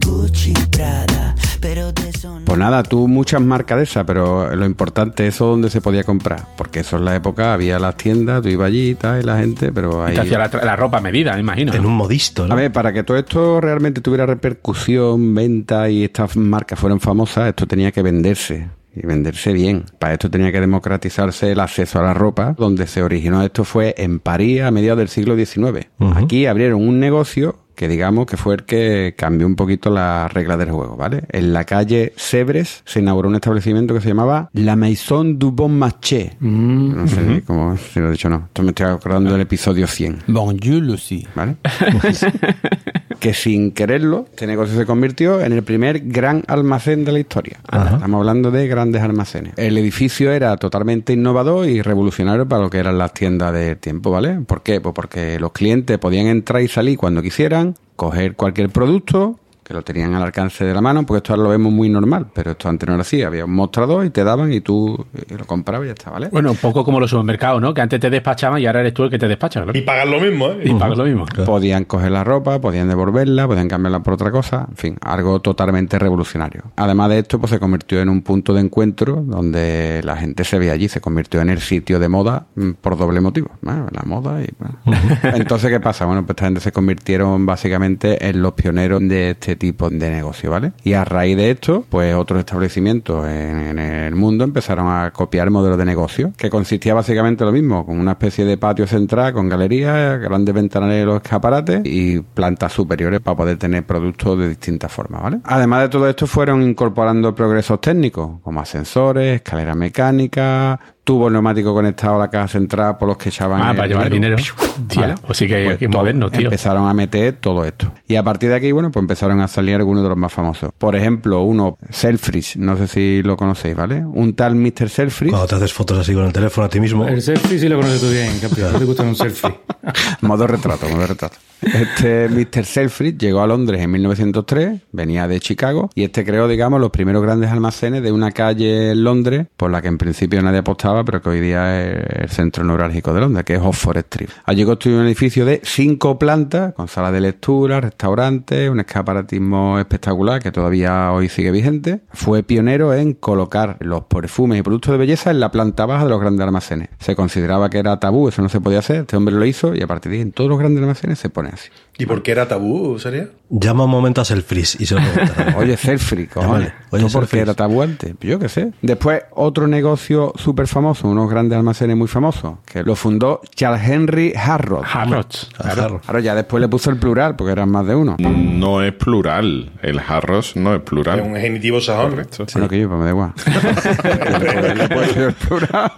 Speaker 10: Gucci, Prada. Pero de eso no
Speaker 7: Pues nada, tú muchas marcas de esas, pero lo importante es eso donde se podía comprar. Porque eso en la época había las tiendas, tú ibas allí y tal, y la gente, pero
Speaker 3: Y
Speaker 7: ahí...
Speaker 3: te hacía la, ropa a medida, me imagino.
Speaker 4: En un modisto, ¿no?
Speaker 7: A ver, para que todo esto realmente tuviera repercusión, venta y estas marcas fueran famosas, esto tenía que venderse. Y venderse bien. Para esto tenía que democratizarse el acceso a la ropa. Donde se originó esto fue en París a mediados del siglo XIX. Aquí abrieron un negocio que digamos que fue el que cambió un poquito las reglas del juego, ¿vale? En la calle Sebres se inauguró un establecimiento que se llamaba La Maison du Bon Marché. No sé cómo, si lo he dicho o no. Esto me estoy acordando del episodio 100.
Speaker 8: Bonjour, Lucy.
Speaker 7: ¿vale? que sin quererlo, este negocio se convirtió en el primer gran almacén de la historia. Estamos hablando de grandes almacenes. El edificio era totalmente innovador y revolucionario para lo que eran las tiendas del tiempo, ¿vale? ¿Por qué? Pues porque los clientes podían entrar y salir cuando quisieran, coger cualquier producto que lo tenían al alcance de la mano, porque esto ahora lo vemos muy normal, pero esto antes no era así, había un mostrador y te daban y tú eh, lo comprabas y ya está, ¿vale?
Speaker 3: Bueno, un poco como los supermercados, ¿no? Que antes te despachaban y ahora eres tú el que te despacha.
Speaker 6: Y pagan lo mismo, ¿eh?
Speaker 3: Y pagas lo mismo.
Speaker 7: Podían coger la ropa, podían devolverla, podían cambiarla por otra cosa, en fin, algo totalmente revolucionario. Además de esto, pues se convirtió en un punto de encuentro donde la gente se ve allí, se convirtió en el sitio de moda mm, por doble motivo, ¿no? la moda y bueno. Entonces, ¿qué pasa? Bueno, pues esta gente se convirtieron básicamente en los pioneros de este tipo de negocio, ¿vale? Y a raíz de esto, pues otros establecimientos en, el mundo empezaron a copiar modelos de negocio, que consistía básicamente lo mismo, con una especie de patio central, con galerías, grandes ventanales, escaparates y plantas superiores para poder tener productos de distintas formas, ¿vale? Además de todo esto, fueron incorporando progresos técnicos, como ascensores, escaleras mecánicas, tubos neumáticos conectados a la caja central por los que echaban
Speaker 3: Ah,
Speaker 7: el
Speaker 3: para llevar dinero. Tía,
Speaker 7: ¿vale?
Speaker 3: pues sí que,
Speaker 7: Pues
Speaker 3: que moderno, tío.
Speaker 7: Empezaron a meter todo esto. Y a partir de aquí, bueno, pues empezaron a salir algunos de los más famosos. Por ejemplo, uno, Selfridge, no sé si lo conocéis, ¿vale? Un tal Mr. Selfridge,
Speaker 4: Cuando te haces fotos así con el teléfono a ti mismo.
Speaker 2: El selfie sí lo conoces tú bien, campeón. ¿No te gusta un selfie?
Speaker 7: modo retrato, modo retrato. Este Mr. Selfridge llegó a Londres en 1903, venía de Chicago, y este creó, digamos, los primeros grandes almacenes de una calle en Londres, por la que en principio nadie apostaba, pero que hoy día es el centro neurálgico de Londres, que es Oxford Street. Allí construyó un edificio de cinco plantas, con salas de lectura, restaurantes, un escaparatismo espectacular que todavía hoy sigue vigente. Fue pionero en colocar los perfumes y productos de belleza en la planta baja de los grandes almacenes. Se consideraba que era tabú, eso no se podía hacer, este hombre lo hizo y a partir de ahí en todos los grandes almacenes se pone así.
Speaker 6: ¿Y por qué era tabú, sería?
Speaker 4: Llama un momento a Selfries y se lo.
Speaker 7: Oye, Selfridge, cojones.
Speaker 4: Oye,
Speaker 7: ¿Tú por qué era tabú antes? Yo qué sé. Después, otro negocio súper famoso, unos grandes almacenes muy famosos, que lo fundó Charles Henry Harrod.
Speaker 3: Harrods.
Speaker 4: Claro.
Speaker 7: Claro, ya después le puso el plural, porque eran más de uno.
Speaker 1: No es plural. El Harros no es plural.
Speaker 6: Es un genitivo sajón.
Speaker 1: Correcto.
Speaker 7: Bueno, que yo, pues me da igual. El plural.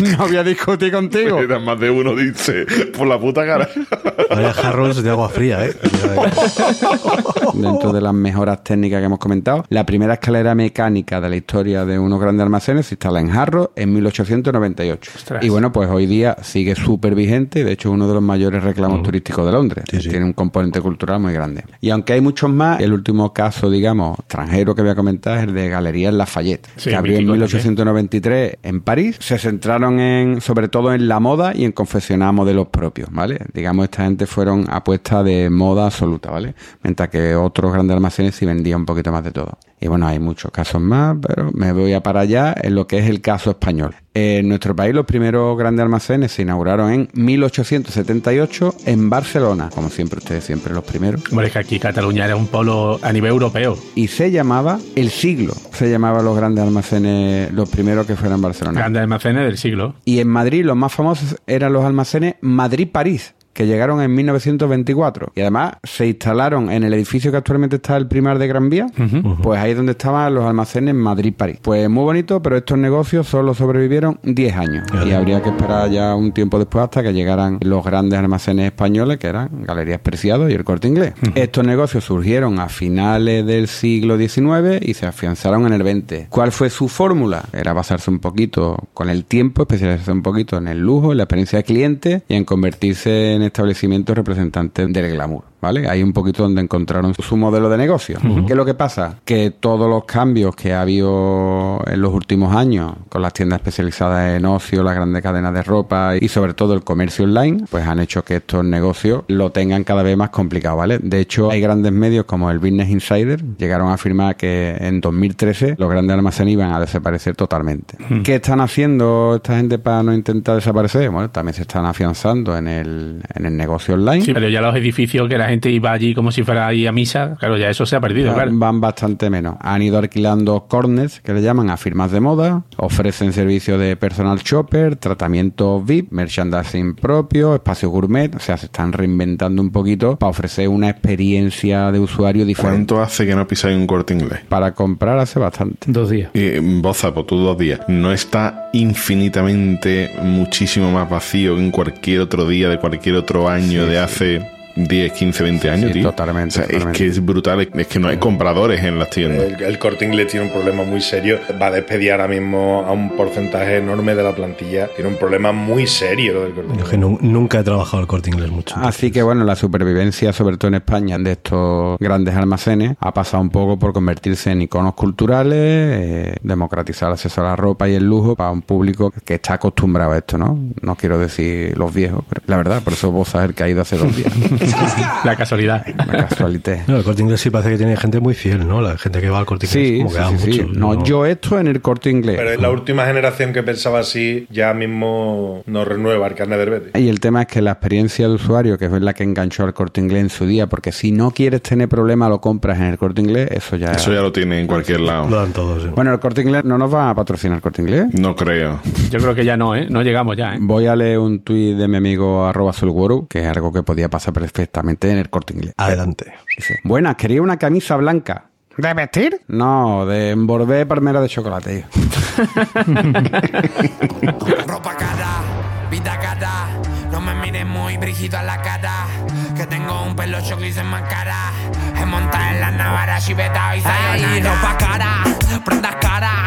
Speaker 7: No voy a discutir contigo.
Speaker 1: Era más de uno, dice, por la puta cara.
Speaker 4: Vaya Harrods de agua fría, ¿eh?
Speaker 7: dentro de las mejoras técnicas que hemos comentado. La primera escalera mecánica de la historia de unos grandes almacenes se instala en Harrow en 1898.
Speaker 3: Ostras.
Speaker 7: Y bueno, pues hoy día sigue súper vigente y de hecho es uno de los mayores reclamos turísticos de Londres.
Speaker 4: Sí, sí.
Speaker 7: Tiene un componente cultural muy grande. Y aunque hay muchos más, el último caso, digamos, extranjero que voy a comentar es el de Galerías Lafayette,
Speaker 3: Sí,
Speaker 7: que abrió en
Speaker 3: mítico
Speaker 7: 1893 en París. Se centraron en, sobre todo en la moda y en confeccionar modelos propios, ¿vale? Digamos, esta gente fueron apuestas de moda absoluta, ¿vale? Mientras que otros grandes almacenes sí vendían un poquito más de todo. Y bueno, hay muchos casos más, pero me voy a para allá en lo que es el caso español. En nuestro país los primeros grandes almacenes se inauguraron en 1878 en Barcelona, como siempre ustedes siempre los primeros.
Speaker 3: Hombre, es que aquí Cataluña era un polo a nivel europeo.
Speaker 7: Y se llamaba El Siglo, se llamaba los grandes almacenes, los primeros que fueron en Barcelona.
Speaker 3: Grandes almacenes del siglo.
Speaker 7: Y en Madrid los más famosos eran los almacenes Madrid-París, que llegaron en 1924. Y además se instalaron en el edificio que actualmente está el Primar de Gran Vía, pues ahí es donde estaban los almacenes Madrid-París. Pues muy bonito, pero estos negocios solo sobrevivieron 10 años. Y habría que esperar ya un tiempo después hasta que llegaran los grandes almacenes españoles, que eran Galerías Preciados y el Corte Inglés. Estos negocios surgieron a finales del siglo XIX y se afianzaron en el XX. ¿Cuál fue su fórmula? Era basarse un poquito con el tiempo, especializarse un poquito en el lujo, en la experiencia de cliente y en convertirse en establecimientos representantes del glamour. ¿Vale? Ahí un poquito donde encontraron su modelo de negocio. ¿Qué es lo que pasa? Que todos los cambios que ha habido en los últimos años con las tiendas especializadas en ocio, las grandes cadenas de ropa y sobre todo el comercio online, pues han hecho que estos negocios lo tengan cada vez más complicado, ¿vale? De hecho, hay grandes medios como el Business Insider llegaron a afirmar que en 2013 los grandes almacenes iban a desaparecer totalmente. ¿Qué están haciendo esta gente para no intentar desaparecer? Bueno, también se están afianzando en el, en el negocio online.
Speaker 3: Sí, pero ya los edificios que la gente iba allí como si fuera ahí a misa, claro, ya eso se ha perdido,
Speaker 7: Van-
Speaker 3: claro.
Speaker 7: Van bastante menos. Han ido alquilando corners, que le llaman a firmas de moda, ofrecen servicios de personal shopper, tratamiento VIP, merchandising propio, espacio gourmet, o sea, se están reinventando un poquito para ofrecer una experiencia de usuario diferente.
Speaker 1: ¿Cuánto hace que no pisáis un corte inglés?
Speaker 7: Para comprar hace bastante.
Speaker 2: Dos días.
Speaker 1: Y Boza, por tus dos días, ¿no está infinitamente muchísimo más vacío que en cualquier otro día de cualquier otro año de hace 10, 15, 20 años,
Speaker 7: Sí,
Speaker 1: tío?
Speaker 7: totalmente,
Speaker 1: O sea,
Speaker 7: totalmente.
Speaker 1: es que es brutal, es que no hay compradores en las tiendas.
Speaker 6: El, el corte inglés tiene un problema muy serio. Va a despedir ahora mismo a un porcentaje enorme de la plantilla. Tiene un problema muy serio lo del corte
Speaker 4: Yo
Speaker 6: inglés.
Speaker 4: que nunca he trabajado el corte inglés mucho.
Speaker 7: Así que bueno, la supervivencia, sobre todo en España, de estos grandes almacenes, ha pasado un poco por convertirse en iconos culturales, eh, democratizar el acceso a la ropa y el lujo para un público que está acostumbrado a esto, ¿no? No quiero decir los viejos, pero la verdad, por eso vos sabés que ha ido hace dos días.
Speaker 3: La casualidad.
Speaker 7: La casualité.
Speaker 4: No, el corte inglés sí parece que tiene gente muy fiel, ¿no? La gente que va al corte inglés
Speaker 7: Sí,
Speaker 4: como
Speaker 7: sí,
Speaker 4: que
Speaker 7: sí, sí.
Speaker 4: mucho.
Speaker 7: No, yo esto en el corte inglés.
Speaker 6: Pero es la última generación que pensaba así, ya mismo no renueva el carnet del Betis.
Speaker 7: Y el tema es que la experiencia de usuario, que es la que enganchó al corte inglés en su día, porque si no quieres tener problemas, lo compras en el corte inglés, eso ya.
Speaker 1: Eso ya lo tiene en cualquier
Speaker 4: Lo
Speaker 1: lado.
Speaker 4: dan todos. sí.
Speaker 7: Bueno, el corte inglés no nos va a patrocinar el corte inglés.
Speaker 1: No creo.
Speaker 3: Yo creo que ya no, ¿eh? No llegamos ya, ¿eh?
Speaker 7: Voy a leer un tuit de mi amigo arroba que es algo que podía pasar perfectamente en el corte inglés.
Speaker 4: Adelante.
Speaker 7: Dice, Buenas, quería una camisa blanca.
Speaker 5: ¿De vestir?
Speaker 7: No, de envolver palmera de chocolate.
Speaker 8: Ropa cara, vida cara. No me mires muy brígido a la cara. Que tengo un pelo choco y se me cara. Es montar en la navara, chiveta y sayonara. ropa cara, prendas cara.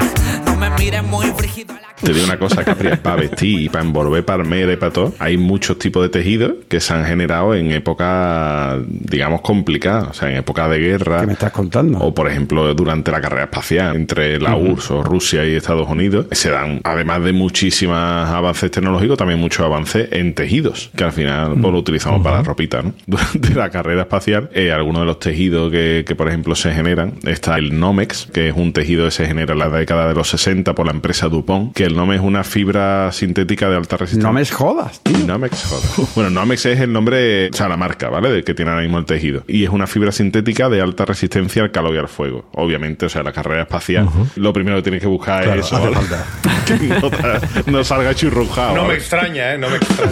Speaker 8: No me mires muy brígido a la
Speaker 1: Te digo una cosa, Capri, para vestir y para envolver palmera y para todo, hay muchos tipos de tejidos que se han generado en época, digamos, complicada, o sea, en época de guerra.
Speaker 7: ¿Qué me estás contando?
Speaker 1: O, por ejemplo, durante la carrera espacial entre la URSS o Rusia y Estados Unidos, se dan, además de muchísimos avances tecnológicos, también muchos avances en tejidos, que al final pues, lo utilizamos para la ropita, ¿no? Durante la carrera espacial, eh, algunos de los tejidos que, que, por ejemplo, se generan, está el Nomex, que es un tejido que se genera en la década de los 60 por la empresa Dupont, que el Nomex es una fibra sintética de alta resistencia.
Speaker 7: No me jodas, tío.
Speaker 1: Nomex, joder. Bueno, Nomex es el nombre, o sea, la marca, ¿vale? De que tiene ahora mismo el tejido. Y es una fibra sintética de alta resistencia al calor y al fuego. Obviamente, o sea, la carrera espacial, lo primero que tienes que buscar
Speaker 4: Claro,
Speaker 1: es eso.
Speaker 4: hace
Speaker 1: ¿vale?
Speaker 4: falta.
Speaker 1: que no, salga churrujado.
Speaker 6: No me extraña, ¿eh? No me extraña.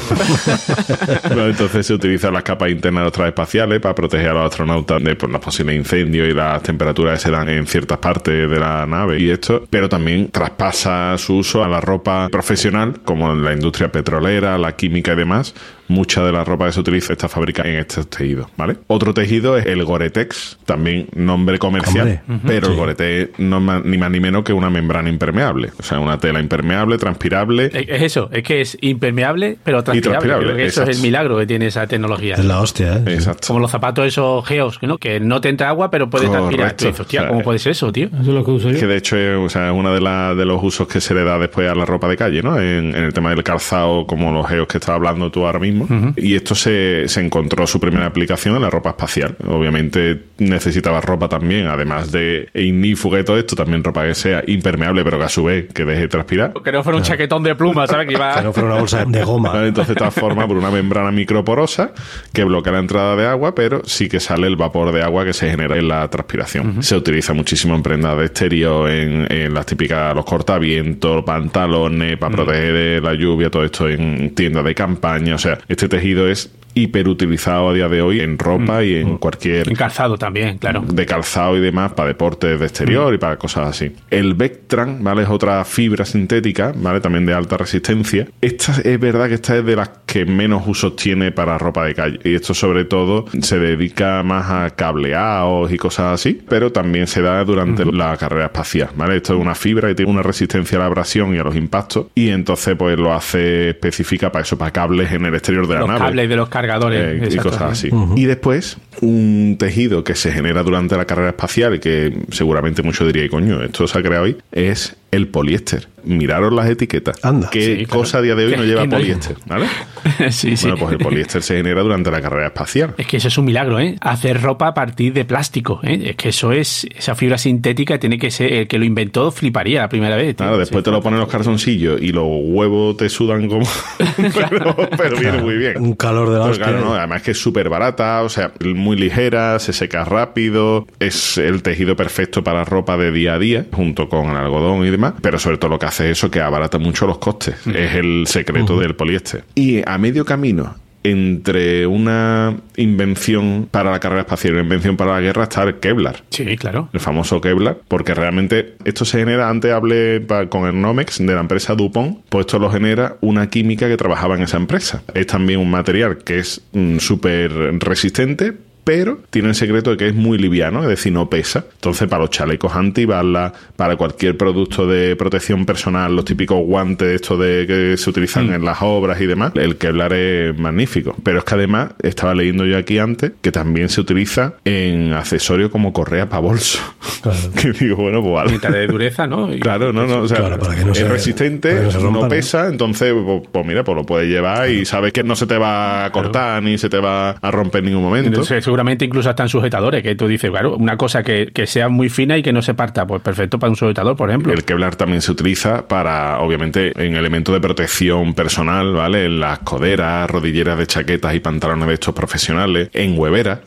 Speaker 1: Bueno, entonces se utilizan las capas internas de los trajes espaciales para proteger a los astronautas de pues, los posibles incendios y las temperaturas que se dan en ciertas partes de la nave y esto, pero también traspasa su uso a la ropa profesional, como en la industria petrolera, la química y demás, mucha de la ropa que se utiliza está fabricada en estos tejidos, ¿vale? Otro tejido es el Gore-Tex, también nombre comercial, pero el Gore-Tex no es más- ni más ni menos que una membrana impermeable, o sea, una tela impermeable, transpirable.
Speaker 3: Es es eso, es que es impermeable, pero transpirable.
Speaker 1: transpirable,
Speaker 3: Creo que eso es el milagro que tiene esa tecnología.
Speaker 4: Es la hostia, ¿eh?
Speaker 1: Exacto.
Speaker 3: Como los zapatos esos geos, ¿no? Que no te entra agua, pero puede transpirar.
Speaker 1: Correcto.
Speaker 3: Tú dices, hostia,
Speaker 1: O sea,
Speaker 3: ¿cómo puede ser eso, tío?
Speaker 2: Eso es lo que uso yo.
Speaker 1: Que de hecho es, o sea, es uno de, la- de los usos que se le da después a la ropa de calle, ¿no? En, en el tema del calzado, como los geos que estás hablando tú ahora mismo. Y esto se, se encontró su primera aplicación en la ropa espacial. Obviamente necesitaba ropa también, además de ignífuga y todo esto, también ropa que sea impermeable, pero que a su vez que deje transpirar.
Speaker 3: Que no fuera un chaquetón de pluma, ¿sabes? Que iba...
Speaker 4: Que no fuera una bolsa de goma.
Speaker 1: ¿Vale? Entonces está formada por una membrana microporosa que bloquea la entrada de agua, pero sí que sale el vapor de agua que se genera en la transpiración. Se utiliza muchísimo en prendas de exterior, en, en las típicas, los cortavientos, pantalones, para proteger de la lluvia, todo esto en tiendas de campaña. O sea, este tejido es hiperutilizado a día de hoy en ropa y en cualquier
Speaker 3: En calzado también, claro.
Speaker 1: de calzado y demás para deportes de exterior y para cosas así. El Vectran, ¿vale? Es otra fibra sintética, ¿vale? También de alta resistencia. Esta es verdad que esta es de las que menos usos tiene para ropa de calle. Y esto sobre todo se dedica más a cableados y cosas así, pero también se da durante la carrera espacial, ¿vale? Esto es una fibra que tiene una resistencia a la abrasión y a los impactos y entonces pues lo hace específica para eso, para cables en el exterior de la nave.
Speaker 3: cables de los cargadores.
Speaker 1: Eh, y cosas así. Y después, un tejido que se genera durante la carrera espacial y que seguramente muchos diríais, coño, esto se ha creado hoy, es el poliéster. Miraros las etiquetas.
Speaker 4: Anda.
Speaker 1: ¿Qué
Speaker 3: Sí, claro.
Speaker 1: cosa a día de hoy no lleva poliéster? ¿Vale?
Speaker 3: sí, sí.
Speaker 1: Bueno, pues el poliéster se genera durante la carrera espacial.
Speaker 3: Es que eso es un milagro, ¿eh? Hacer ropa a partir de plástico, ¿eh? Es que eso es, esa fibra sintética tiene que ser, el que lo inventó fliparía la primera vez.
Speaker 1: Claro, después
Speaker 3: Sí.
Speaker 1: te lo ponen los calzoncillos y los huevos te sudan como... pero, pero viene muy bien.
Speaker 4: Un calor de la hostia.
Speaker 1: claro, no, además que es súper barata, o sea, muy ligera, se seca rápido, es el tejido perfecto para ropa de día a día, junto con el algodón y demás, pero sobre todo lo que hace es eso que abarata mucho los costes, es el secreto del poliéster. Y a medio camino entre una invención para la carrera espacial y una invención para la guerra está el Kevlar
Speaker 3: Sí, claro.
Speaker 1: el famoso Kevlar, porque realmente esto se genera, antes hablé con el Nomex de la empresa Dupont, pues esto lo genera una química que trabajaba en esa empresa. Es también un material que es mm, súper resistente, pero tiene el secreto de que es muy liviano, es decir, no pesa. Entonces, para los chalecos antibalas, para cualquier producto de protección personal, los típicos guantes estos de que se utilizan en las obras y demás, el Kevlar es magnífico. Pero es que además, estaba leyendo yo aquí antes, que también se utiliza en accesorios como correa para bolso. que digo, bueno, pues vale.
Speaker 3: Mitad de dureza, ¿no? Y-
Speaker 1: Claro, no, no, o sea,
Speaker 4: Claro, para que no
Speaker 1: es
Speaker 4: se-
Speaker 1: resistente,
Speaker 4: para que no se rompa,
Speaker 1: no
Speaker 4: ¿no?
Speaker 1: pesa, entonces, pues, pues mira, pues lo puedes llevar y sabes que no se te va a cortar ni se te va a romper en ningún momento.
Speaker 3: Entonces, seguramente incluso hasta en sujetadores, que tú dices, claro, una cosa que, que sea muy fina y que no se parta, pues perfecto para un sujetador, por ejemplo.
Speaker 1: El Kevlar también se utiliza para, obviamente, en elementos de protección personal, ¿vale? En las coderas, rodilleras de chaquetas y pantalones de estos profesionales, en hueveras,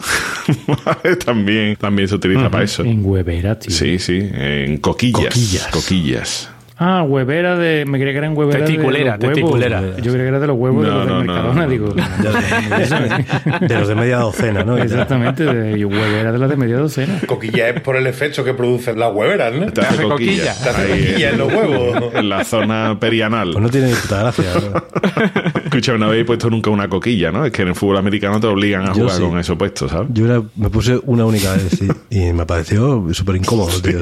Speaker 1: ¿vale? También, también se utiliza para eso.
Speaker 2: En huevera, tío.
Speaker 1: Sí, sí, en coquillas.
Speaker 4: Coquillas.
Speaker 1: Coquillas.
Speaker 2: Ah, huevera de. Me creía que eran hueveras
Speaker 3: Testiculera,
Speaker 2: de los huevos. Yo creía que era de los huevos
Speaker 1: No,
Speaker 2: de los
Speaker 1: no, no,
Speaker 2: Mercadona,
Speaker 1: no,
Speaker 2: digo.
Speaker 4: De, de los de media docena, ¿no?
Speaker 2: Exactamente, de huevera de las de media docena.
Speaker 6: Coquilla es por el efecto que producen las hueveras, ¿no?
Speaker 1: Te hace
Speaker 3: hace
Speaker 1: coquilla.
Speaker 3: coquilla.
Speaker 6: Te hace
Speaker 1: Ahí,
Speaker 6: coquilla en los huevos.
Speaker 1: En la zona perianal.
Speaker 4: Pues no tiene ni puta gracia. ¿no?
Speaker 1: Escucha, no habéis puesto nunca una coquilla, ¿no? Es que en el fútbol americano te obligan a
Speaker 4: Yo
Speaker 1: jugar
Speaker 4: sí.
Speaker 1: con eso puesto, ¿sabes?
Speaker 4: Yo me puse una única vez y, y me pareció súper incómodo, tío.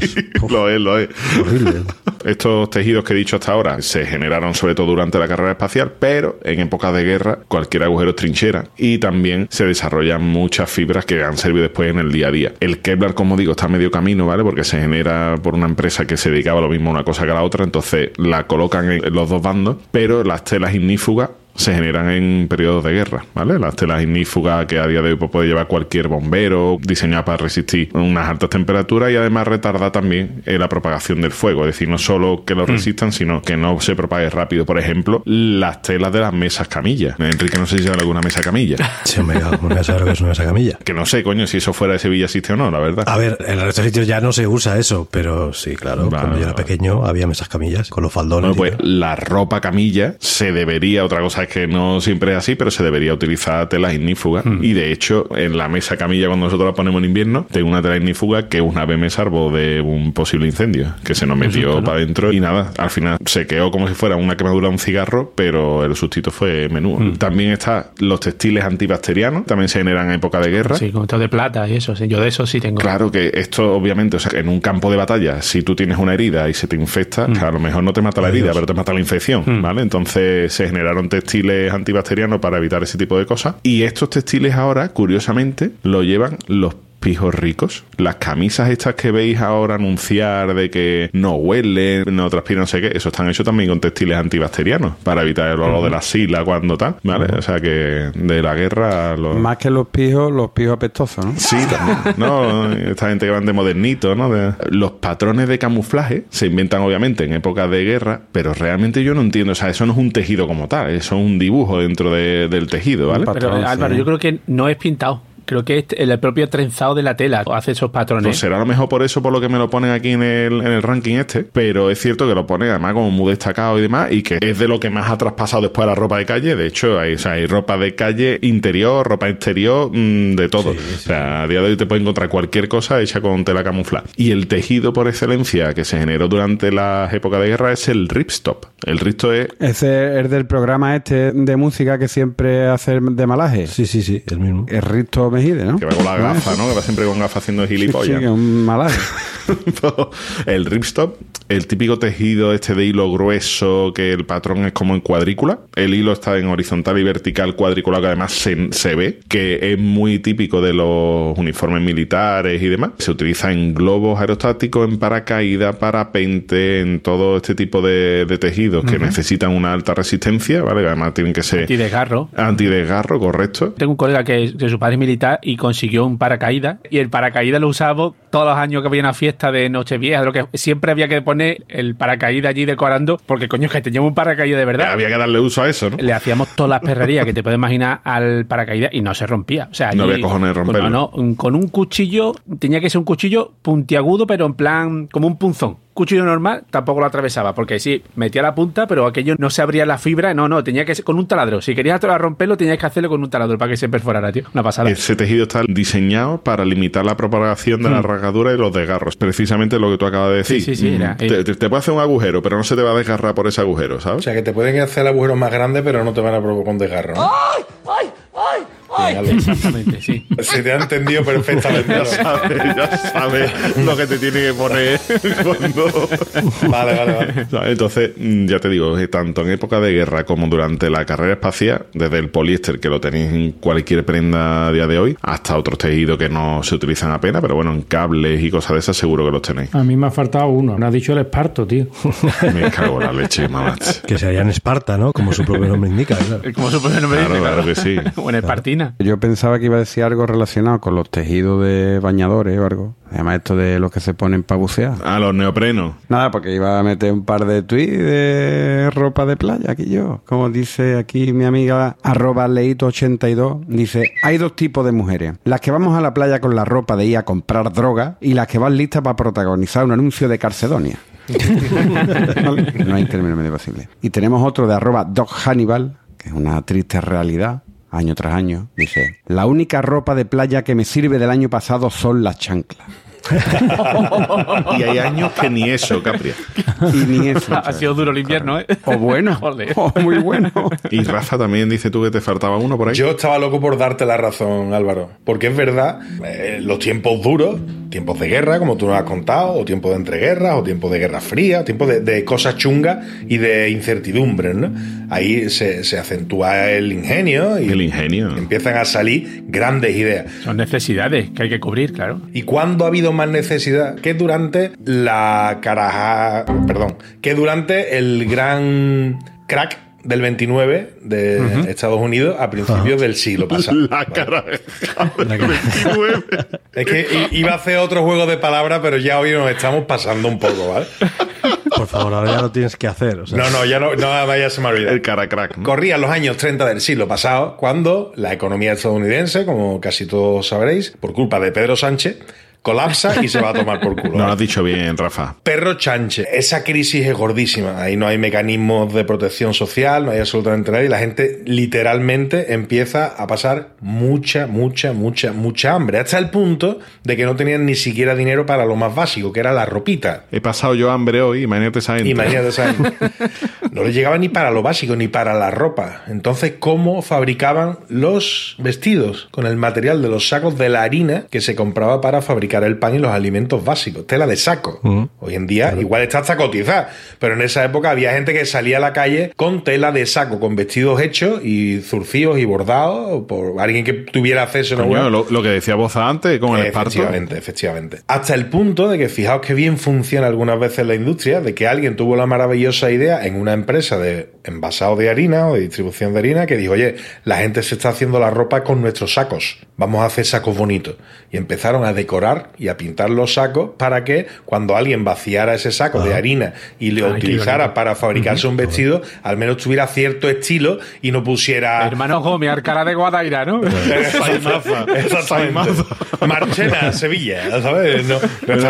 Speaker 1: Lo es, lo es.
Speaker 4: horrible.
Speaker 1: Estos tejidos que he dicho hasta ahora se generaron sobre todo durante la carrera espacial, pero en épocas de guerra cualquier agujero es trinchera y también se desarrollan muchas fibras que han servido después en el día a día. El Kevlar, como digo, está a medio camino, ¿vale? Porque se genera por una empresa que se dedicaba lo mismo a una cosa que a la otra, entonces la colocan en los dos bandos, pero las telas ignífugas se generan en periodos de guerra, ¿vale? Las telas ignífugas que a día de hoy pues, puede llevar cualquier bombero, diseñadas para resistir unas altas temperaturas y además retarda también eh, la propagación del fuego, es decir, no solo que lo resistan, sino que no se propague rápido. Por ejemplo, las telas de las mesas camillas. Enrique, no sé si sabe alguna mesa camilla.
Speaker 4: Sí, hombre, ¿cómo voy a saber lo que es una mesa camilla?
Speaker 1: Que no sé, coño, si eso fuera de Sevilla existe o no, la verdad.
Speaker 4: A ver, en el resto de sitios ya no se usa eso, pero sí, claro.
Speaker 1: Vale,
Speaker 4: cuando yo era
Speaker 1: vale.
Speaker 4: pequeño había mesas camillas con los faldones.
Speaker 1: Bueno, pues la ropa camilla se debería, otra cosa es que no siempre es así, pero se debería utilizar tela ignífuga. Y de hecho, en la mesa camilla, cuando nosotros la ponemos en invierno, tengo una tela ignífuga que una vez me salvó de un posible incendio, que se nos metió para adentro y nada, al final se quedó como si fuera una quemadura de un cigarro, pero el sustito fue menudo. También está los textiles antibacterianos, también se generan en época de guerra.
Speaker 3: Sí, con esto de plata y eso. sí. Yo de eso sí tengo.
Speaker 1: Claro que esto, obviamente, o sea, en un campo de batalla, si tú tienes una herida y se te infecta, que a lo mejor no te mata la herida, pero te mata la infección, ¿vale? Entonces se generaron textiles antibacterianos para evitar ese tipo de cosas. Y estos textiles ahora, curiosamente, lo llevan los pijos ricos. Las camisas estas que veis ahora anunciar de que no huelen, no transpiran, no sé qué, eso están hechos también con textiles antibacterianos para evitar el olor de la sila cuando tal, ¿vale? O sea que de la guerra... Los...
Speaker 7: Más que los pijos, los pijos apestosos, ¿no?
Speaker 1: Sí, también. No, esta gente que van de modernito, ¿no? De- Los patrones de camuflaje se inventan obviamente en épocas de guerra, pero realmente yo no entiendo, o sea, eso no es un tejido como tal, eso es un dibujo dentro de- del tejido, ¿vale?
Speaker 3: Pero Álvaro, yo creo que no es pintado. Creo que es el propio trenzado de la tela hace esos patrones.
Speaker 1: Pues será a lo mejor por eso por lo que me lo ponen aquí en el, en el ranking este, pero es cierto que lo ponen además como muy destacado y demás, y que es de lo que más ha traspasado después a la ropa de calle. De hecho, hay, o sea, hay ropa de calle interior, ropa exterior, mm, de todo. O sea, a día de hoy te puedes encontrar cualquier cosa hecha con tela camuflada. Y el tejido por excelencia que se generó durante las épocas de guerra es el ripstop. El ripstop es
Speaker 7: Ese es del programa este de música que siempre hace de malaje.
Speaker 4: Sí, sí, sí, el mismo.
Speaker 7: Es Risto Mejide, ¿no?
Speaker 1: que va con la gafa, ¿no? Que va siempre con gafas haciendo
Speaker 7: Sí,
Speaker 1: gilipollas.
Speaker 7: que es un malaje.
Speaker 1: el ripstop, el típico tejido este de hilo grueso que el patrón es como en cuadrícula. El hilo está en horizontal y vertical cuadrícula que además se, se ve, que es muy típico de los uniformes militares y demás. Se utiliza en globos aerostáticos, en paracaídas, parapente, en todo este tipo de, de tejidos que necesitan una alta resistencia, ¿vale? Que además tienen que ser
Speaker 3: Antidesgarro.
Speaker 1: antidesgarro, correcto.
Speaker 3: Tengo un colega que, que su padre es militar y consiguió un paracaídas y el paracaídas lo usamos todos los años que había una fiesta de Nochevieja, lo que siempre había que poner el paracaídas allí decorando porque coño que teníamos un paracaídas de verdad.
Speaker 1: Había que darle uso a eso, ¿no?
Speaker 3: Le hacíamos todas las perrerías que te puedes imaginar al paracaídas y no se rompía. O sea,
Speaker 1: No
Speaker 3: allí-
Speaker 1: había cojones de romperlo.
Speaker 3: No, no, con un cuchillo, tenía que ser un cuchillo puntiagudo, pero en plan como un punzón. Cuchillo normal tampoco lo atravesaba, porque sí, metía la punta, pero aquello no se abría la fibra, no, no, tenía que ser con un taladro. Si querías romperlo, tenías que hacerlo con un taladro para que se perforara, tío. Una pasada.
Speaker 1: Ese tejido está diseñado para limitar la propagación de la
Speaker 3: Mm.
Speaker 1: Rasgadura y los desgarros. Precisamente lo que tú acabas de decir.
Speaker 3: Sí, sí, sí, era-
Speaker 1: Mm, te, te- te puede hacer un agujero, pero no se te va a desgarrar por ese agujero,
Speaker 6: O
Speaker 1: ¿sabes?
Speaker 6: sea, que te pueden hacer agujeros más grandes, pero no te van a provocar un desgarro. ¿no?
Speaker 3: Exactamente, sí.
Speaker 6: Se te ha entendido perfectamente.
Speaker 1: Ya sabes, ya sabes lo que te tiene que poner cuando...
Speaker 6: Vale, vale, vale.
Speaker 1: Entonces, mm, ya te digo, eh, tanto en época de guerra como durante la carrera espacial, desde el poliéster, que lo tenéis en cualquier prenda a día de hoy, hasta otros tejidos que no se utilizan apenas, pero bueno, en cables y cosas de esas seguro que los tenéis.
Speaker 2: A mí me ha faltado uno. Me ha dicho el esparto, tío.
Speaker 1: Me cago en la leche, mamá.
Speaker 4: Que sería en Esparta, ¿no? Como su propio nombre indica. claro.
Speaker 3: Como su propio nombre
Speaker 1: Claro,
Speaker 3: dice,
Speaker 1: claro que sí.
Speaker 3: O en
Speaker 7: Yo pensaba que iba a decir algo relacionado con los tejidos de bañadores o algo. Además, esto de los que se ponen para bucear.
Speaker 1: A los neoprenos.
Speaker 7: Nada, porque iba a meter un par de tweets de ropa de playa aquí yo. Como dice aquí mi amiga arroba leito82, dice, hay dos tipos de mujeres. Las que vamos a la playa con la ropa de ir a comprar droga y las que van listas para protagonizar un anuncio de Carcedonia. ¿Vale? No hay término medio posible. Y tenemos otro de arroba Doc Hannibal, que es una triste realidad. Año tras año, dice, la única ropa de playa que me sirve del año pasado son las chanclas.
Speaker 1: Y hay años que ni eso, Capria.
Speaker 7: Y ni eso.
Speaker 3: Ha sido duro el invierno, ¿eh?
Speaker 7: O bueno. O muy bueno.
Speaker 1: Y Rafa también dice tú que te faltaba uno por ahí.
Speaker 6: Yo estaba loco por darte la razón, Álvaro. Porque es verdad, eh, los tiempos duros, tiempos de guerra, como tú nos has contado, o tiempos de entreguerras, o tiempos de guerra fría, tiempos de, de cosas chungas y de incertidumbres, ¿no? Ahí se, se acentúa el ingenio y
Speaker 1: El ingenio.
Speaker 6: empiezan a salir grandes ideas.
Speaker 3: Son necesidades que hay que cubrir, claro.
Speaker 6: ¿Y cuándo ha habido más necesidad? Que durante la caraja. Perdón. Que durante el gran crack del 29 de Estados Unidos a principios del siglo pasado.
Speaker 1: La cara del 29.
Speaker 6: Es que iba a hacer otro juego de palabras, pero ya hoy nos estamos pasando un poco, ¿vale?
Speaker 4: Por favor, ahora ya lo tienes que hacer. o sea.
Speaker 6: No, no, ya no, no vaya, se me olvida.
Speaker 1: El cara crack. ¿no?
Speaker 6: Corrían los años 30 del siglo pasado, cuando la economía estadounidense, como casi todos sabréis, por culpa de Pedro Sánchez, colapsa y se va a tomar por culo.
Speaker 1: No lo has dicho bien, Rafa.
Speaker 6: Perro chanche. Esa crisis es gordísima. Ahí no hay mecanismos de protección social, no hay absolutamente nada. Y la gente literalmente empieza a pasar mucha, mucha, mucha, mucha hambre. Hasta el punto de que no tenían ni siquiera dinero para lo más básico, que era la ropita.
Speaker 1: He pasado yo hambre hoy, imagínate esa gente.
Speaker 6: Imagínate. No les llegaba ni para lo básico, ni para la ropa. Entonces, ¿cómo fabricaban los vestidos? Con el material de los sacos de la harina que se compraba para fabricar el pan y los alimentos básicos. Tela de saco. Hoy en día, igual está hasta cotizada. Pero en esa época había gente que salía a la calle con tela de saco, con vestidos hechos y zurcidos y bordados por alguien que tuviera acceso a
Speaker 1: Coño, lo, lo que decía Boza antes con el esparto.
Speaker 6: Efectivamente, efectivamente. Hasta el punto de que fijaos que bien funciona algunas veces la industria, de que alguien tuvo la maravillosa idea en una empresa de envasado de harina o de distribución de harina que dijo, oye, la gente se está haciendo la ropa con nuestros sacos, vamos a hacer sacos bonitos. Y empezaron a decorar y a pintar los sacos para que cuando alguien vaciara ese saco de harina y lo
Speaker 3: Ay,
Speaker 6: utilizara para fabricarse un vestido, al menos tuviera cierto estilo y no pusiera...
Speaker 3: Hermano Gómez, cara de Guadaira, ¿no?
Speaker 6: Exactamente. Marchena, Sevilla, ¿sabes? No, no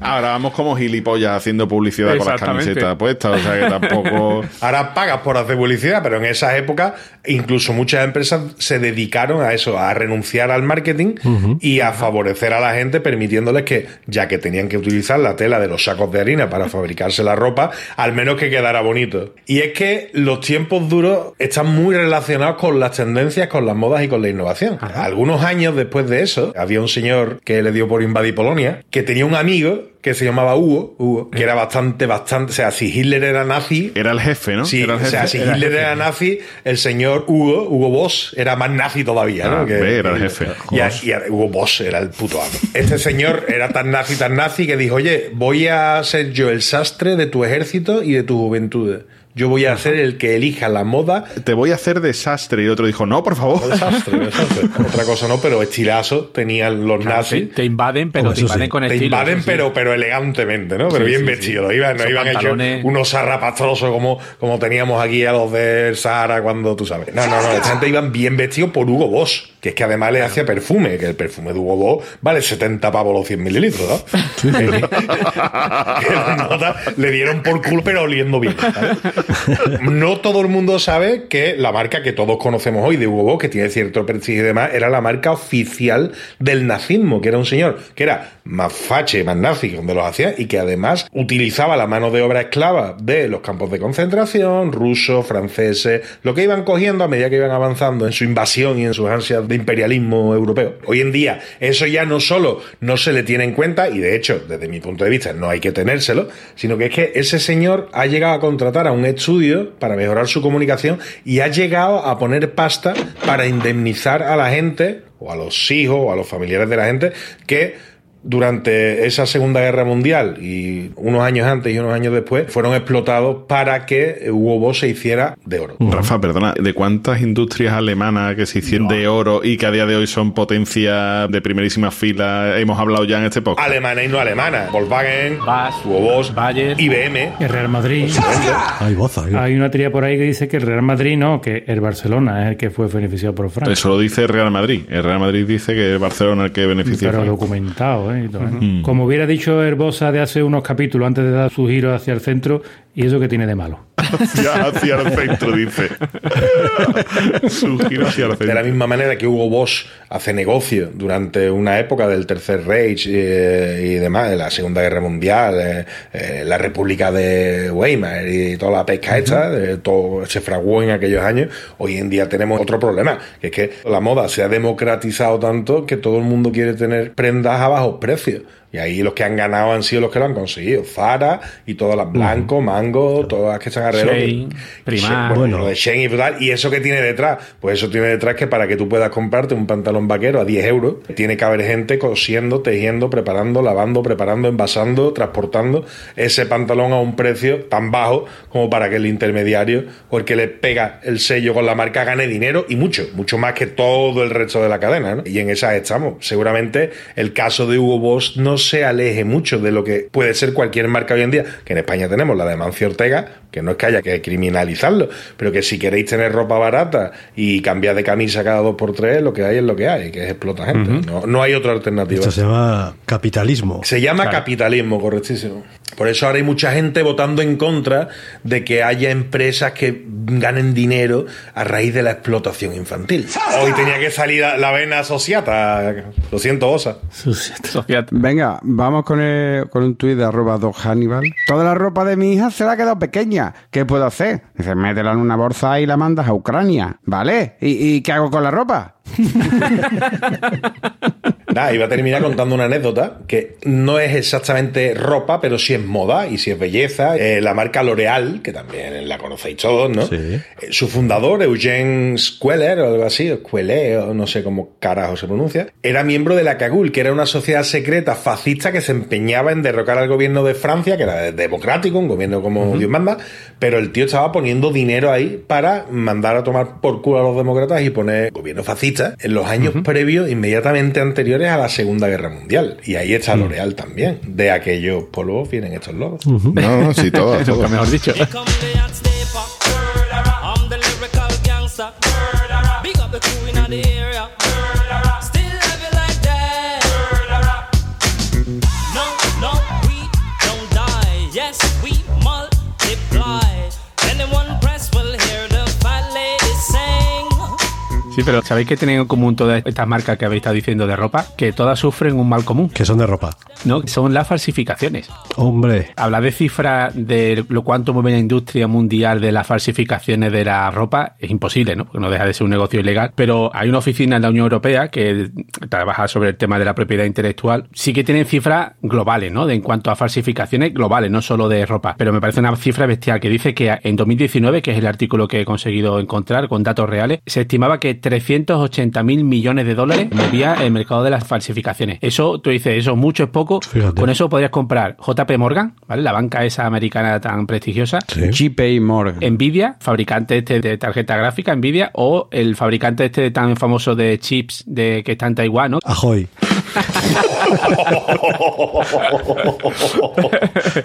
Speaker 1: ahora vamos como gilipollas haciendo publicidad con las camisetas puestas, o sea que tampoco...
Speaker 6: Ahora pagas por hacer publicidad, pero en esa época incluso muchas empresas se dedicaron a eso, a renunciar al marketing y a favorecer a la gente permitiéndoles que, ya que tenían que utilizar la tela de los sacos de harina para fabricarse la ropa, al menos que quedara bonito. Y es que los tiempos duros están muy relacionados con las tendencias, con las modas y con la innovación. Algunos años después de eso, había un señor que le dio por invadir Polonia, que tenía un amigo que se llamaba Hugo, Hugo que era bastante, bastante, o sea, si Hitler era nazi,
Speaker 1: Era el jefe, ¿no?
Speaker 6: Sí,
Speaker 1: Era el
Speaker 6: o sea,
Speaker 1: jefe.
Speaker 6: si Hitler era nazi, el señor Hugo, Hugo Boss, era más nazi todavía, ¿no?
Speaker 1: Ah, era el jefe.
Speaker 6: Y, a- y a- Hugo Boss era el puto amo. Este señor era tan nazi, tan nazi, que dijo, oye, voy a ser yo el sastre de tu ejército y de tu juventud. Yo voy a ser el que elija la moda.
Speaker 1: Te voy a hacer desastre. Y el otro dijo, no, por favor.
Speaker 6: Desastre, desastre. Otra cosa no, pero estilazo tenían los
Speaker 3: Claro,
Speaker 6: nazis.
Speaker 3: te, te invaden, pero
Speaker 4: Hombre,
Speaker 3: te invaden
Speaker 4: sí.
Speaker 3: con
Speaker 6: Te
Speaker 3: estilo.
Speaker 6: invaden,
Speaker 3: eso sí.
Speaker 6: pero, pero elegantemente, ¿no? Pero
Speaker 3: Sí,
Speaker 6: bien
Speaker 3: sí,
Speaker 6: vestidos.
Speaker 3: sí.
Speaker 6: Iban, no iban hechos unos zarrapastrosos como, como teníamos aquí a los del Sahara cuando tú sabes. No, no, no. Esta gente iban bien vestidos por Hugo Boss, que es que además le hacía perfume, que el perfume de Hugo Boss vale 70 pavos los 100 mililitros, ¿no? que las notas le dieron por culo, pero oliendo bien. ¿sabes? No todo el mundo sabe que la marca que todos conocemos hoy de Hugo Boss, que tiene cierto prestigio y demás, era la marca oficial del nazismo, que era un señor que era más fache, más nazi, donde los hacía, y que además utilizaba la mano de obra esclava de los campos de concentración, rusos, franceses, lo que iban cogiendo a medida que iban avanzando en su invasión y en sus ansias de imperialismo europeo. Hoy en día, eso ya no solo no se le tiene en cuenta, y de hecho, desde mi punto de vista, no hay que tenérselo, sino que es que ese señor ha llegado a contratar a un estudio para mejorar su comunicación y ha llegado a poner pasta para indemnizar a la gente, o a los hijos, o a los familiares de la gente, que durante esa Segunda Guerra Mundial y unos años antes y unos años después fueron explotados para que Hugo Boss se hiciera de oro.
Speaker 1: Rafa, perdona, ¿de cuántas industrias alemanas que se hicieron de oro y que a día de hoy son potencia de primerísima fila hemos hablado ya en este podcast?
Speaker 6: Alemana y no alemana. Volkswagen,
Speaker 3: Bass,
Speaker 6: Hugo Boss,
Speaker 3: Bayer.
Speaker 6: IBM.
Speaker 2: El Real Madrid.
Speaker 4: Hay boza.
Speaker 2: Hay una teoría por ahí que dice que el Real Madrid no, que el Barcelona es el que fue beneficiado por Francia.
Speaker 1: Eso lo dice el Real Madrid. El Real Madrid dice que es Barcelona el que beneficia.
Speaker 2: Pero documentado, ¿eh? Todo, ¿eh? Como hubiera dicho Herbosa de hace unos capítulos antes de dar su giro hacia el centro, ¿y eso que tiene de malo?
Speaker 1: hacia, hacia el centro, dice. Su giro hacia el
Speaker 6: De la
Speaker 1: centro.
Speaker 6: misma manera que Hugo Boss hace negocio durante una época del Tercer Reich eh, y demás, de la Segunda Guerra Mundial, eh, eh, la República de Weimar y toda la pesca eh, todo se fraguó en aquellos años, hoy en día tenemos otro problema, que es que la moda se ha democratizado tanto que todo el mundo quiere tener prendas a bajos precios. Y ahí los que han ganado han sido los que lo han conseguido. Zara y todas las Blanco, Mango, todas las que están alrededor.
Speaker 3: Shein, Primark.
Speaker 6: Bueno,
Speaker 4: Bueno.
Speaker 6: lo de Shein y tal. ¿Y eso que tiene detrás? Pues eso tiene detrás que para que tú puedas comprarte un pantalón vaquero a 10 euros, tiene que haber gente cosiendo, tejiendo, preparando, lavando, preparando, envasando, transportando ese pantalón a un precio tan bajo como para que el intermediario o el que le pega el sello con la marca gane dinero y mucho, mucho más que todo el resto de la cadena. ¿no? Y en esas estamos. Seguramente el caso de Hugo Boss no se aleje mucho de lo que puede ser cualquier marca hoy en día, que en España tenemos la de Mancio Ortega, que no es que haya que criminalizarlo, pero que si queréis tener ropa barata y cambiar de camisa cada dos por tres, lo que hay es lo que hay, que es explota gente. no, no hay otra alternativa.
Speaker 4: Esto se llama capitalismo.
Speaker 6: Se llama capitalismo, correctísimo. Por eso ahora hay mucha gente votando en contra de que haya empresas que ganen dinero a raíz de la explotación infantil. Hoy tenía que salir la- vena asociata. Lo siento, Osa.
Speaker 7: Venga, vamos con, el- con un tuit de arroba Doc Hannibal. Toda la ropa de mi hija se la ha quedado pequeña. ¿Qué puedo hacer? Dice, métela en una bolsa y la mandas a Ucrania. ¿Vale? ¿Y, y qué hago con la ropa?
Speaker 6: Nada, iba a terminar contando una anécdota que no es exactamente ropa, pero sí es moda y sí es belleza. Eh, la marca L'Oreal, que también la conocéis todos, ¿no? Eh, su fundador, Eugene Squeller, o algo así, o Squeller, o no sé cómo carajo se pronuncia, era miembro de la Cagul, que era una sociedad secreta fascista que se empeñaba en derrocar al gobierno de Francia, que era democrático, un gobierno como Dios manda, pero el tío estaba poniendo dinero ahí para mandar a tomar por culo a los demócratas y poner gobierno fascista en los años previos, inmediatamente anteriores a la Segunda Guerra Mundial. Y ahí está L'Oreal también. De aquellos polvos vienen estos logos.
Speaker 1: No, no, sí, todo, todo.
Speaker 3: Nunca mejor dicho. Sí, pero ¿sabéis que tienen en común todas estas marcas que habéis estado diciendo de ropa? Que todas sufren un mal común,
Speaker 4: Que son de ropa.
Speaker 3: ¿no? Son las falsificaciones.
Speaker 4: Hombre.
Speaker 3: Hablar de cifras de lo cuánto mueve la industria mundial de las falsificaciones de la ropa es imposible, ¿no? Porque no deja de ser un negocio ilegal. Pero hay una oficina en la Unión Europea que trabaja sobre el tema de la propiedad intelectual. Sí que tienen cifras globales, ¿no? De en cuanto a falsificaciones globales, no solo de ropa. Pero me parece una cifra bestial que dice que en 2019, que es el artículo que he conseguido encontrar con datos reales, se estimaba que 380 mil millones de dólares movía el mercado de las falsificaciones. Eso, tú dices, eso es mucho, es poco.
Speaker 4: Fíjate.
Speaker 3: Con eso podrías comprar JP Morgan, ¿vale? La banca esa americana tan prestigiosa.
Speaker 7: JP Morgan.
Speaker 3: Nvidia, fabricante este de tarjeta gráfica, Nvidia, o el fabricante este tan famoso de chips de que está en Taiwán, ¿no?
Speaker 4: Ahoy.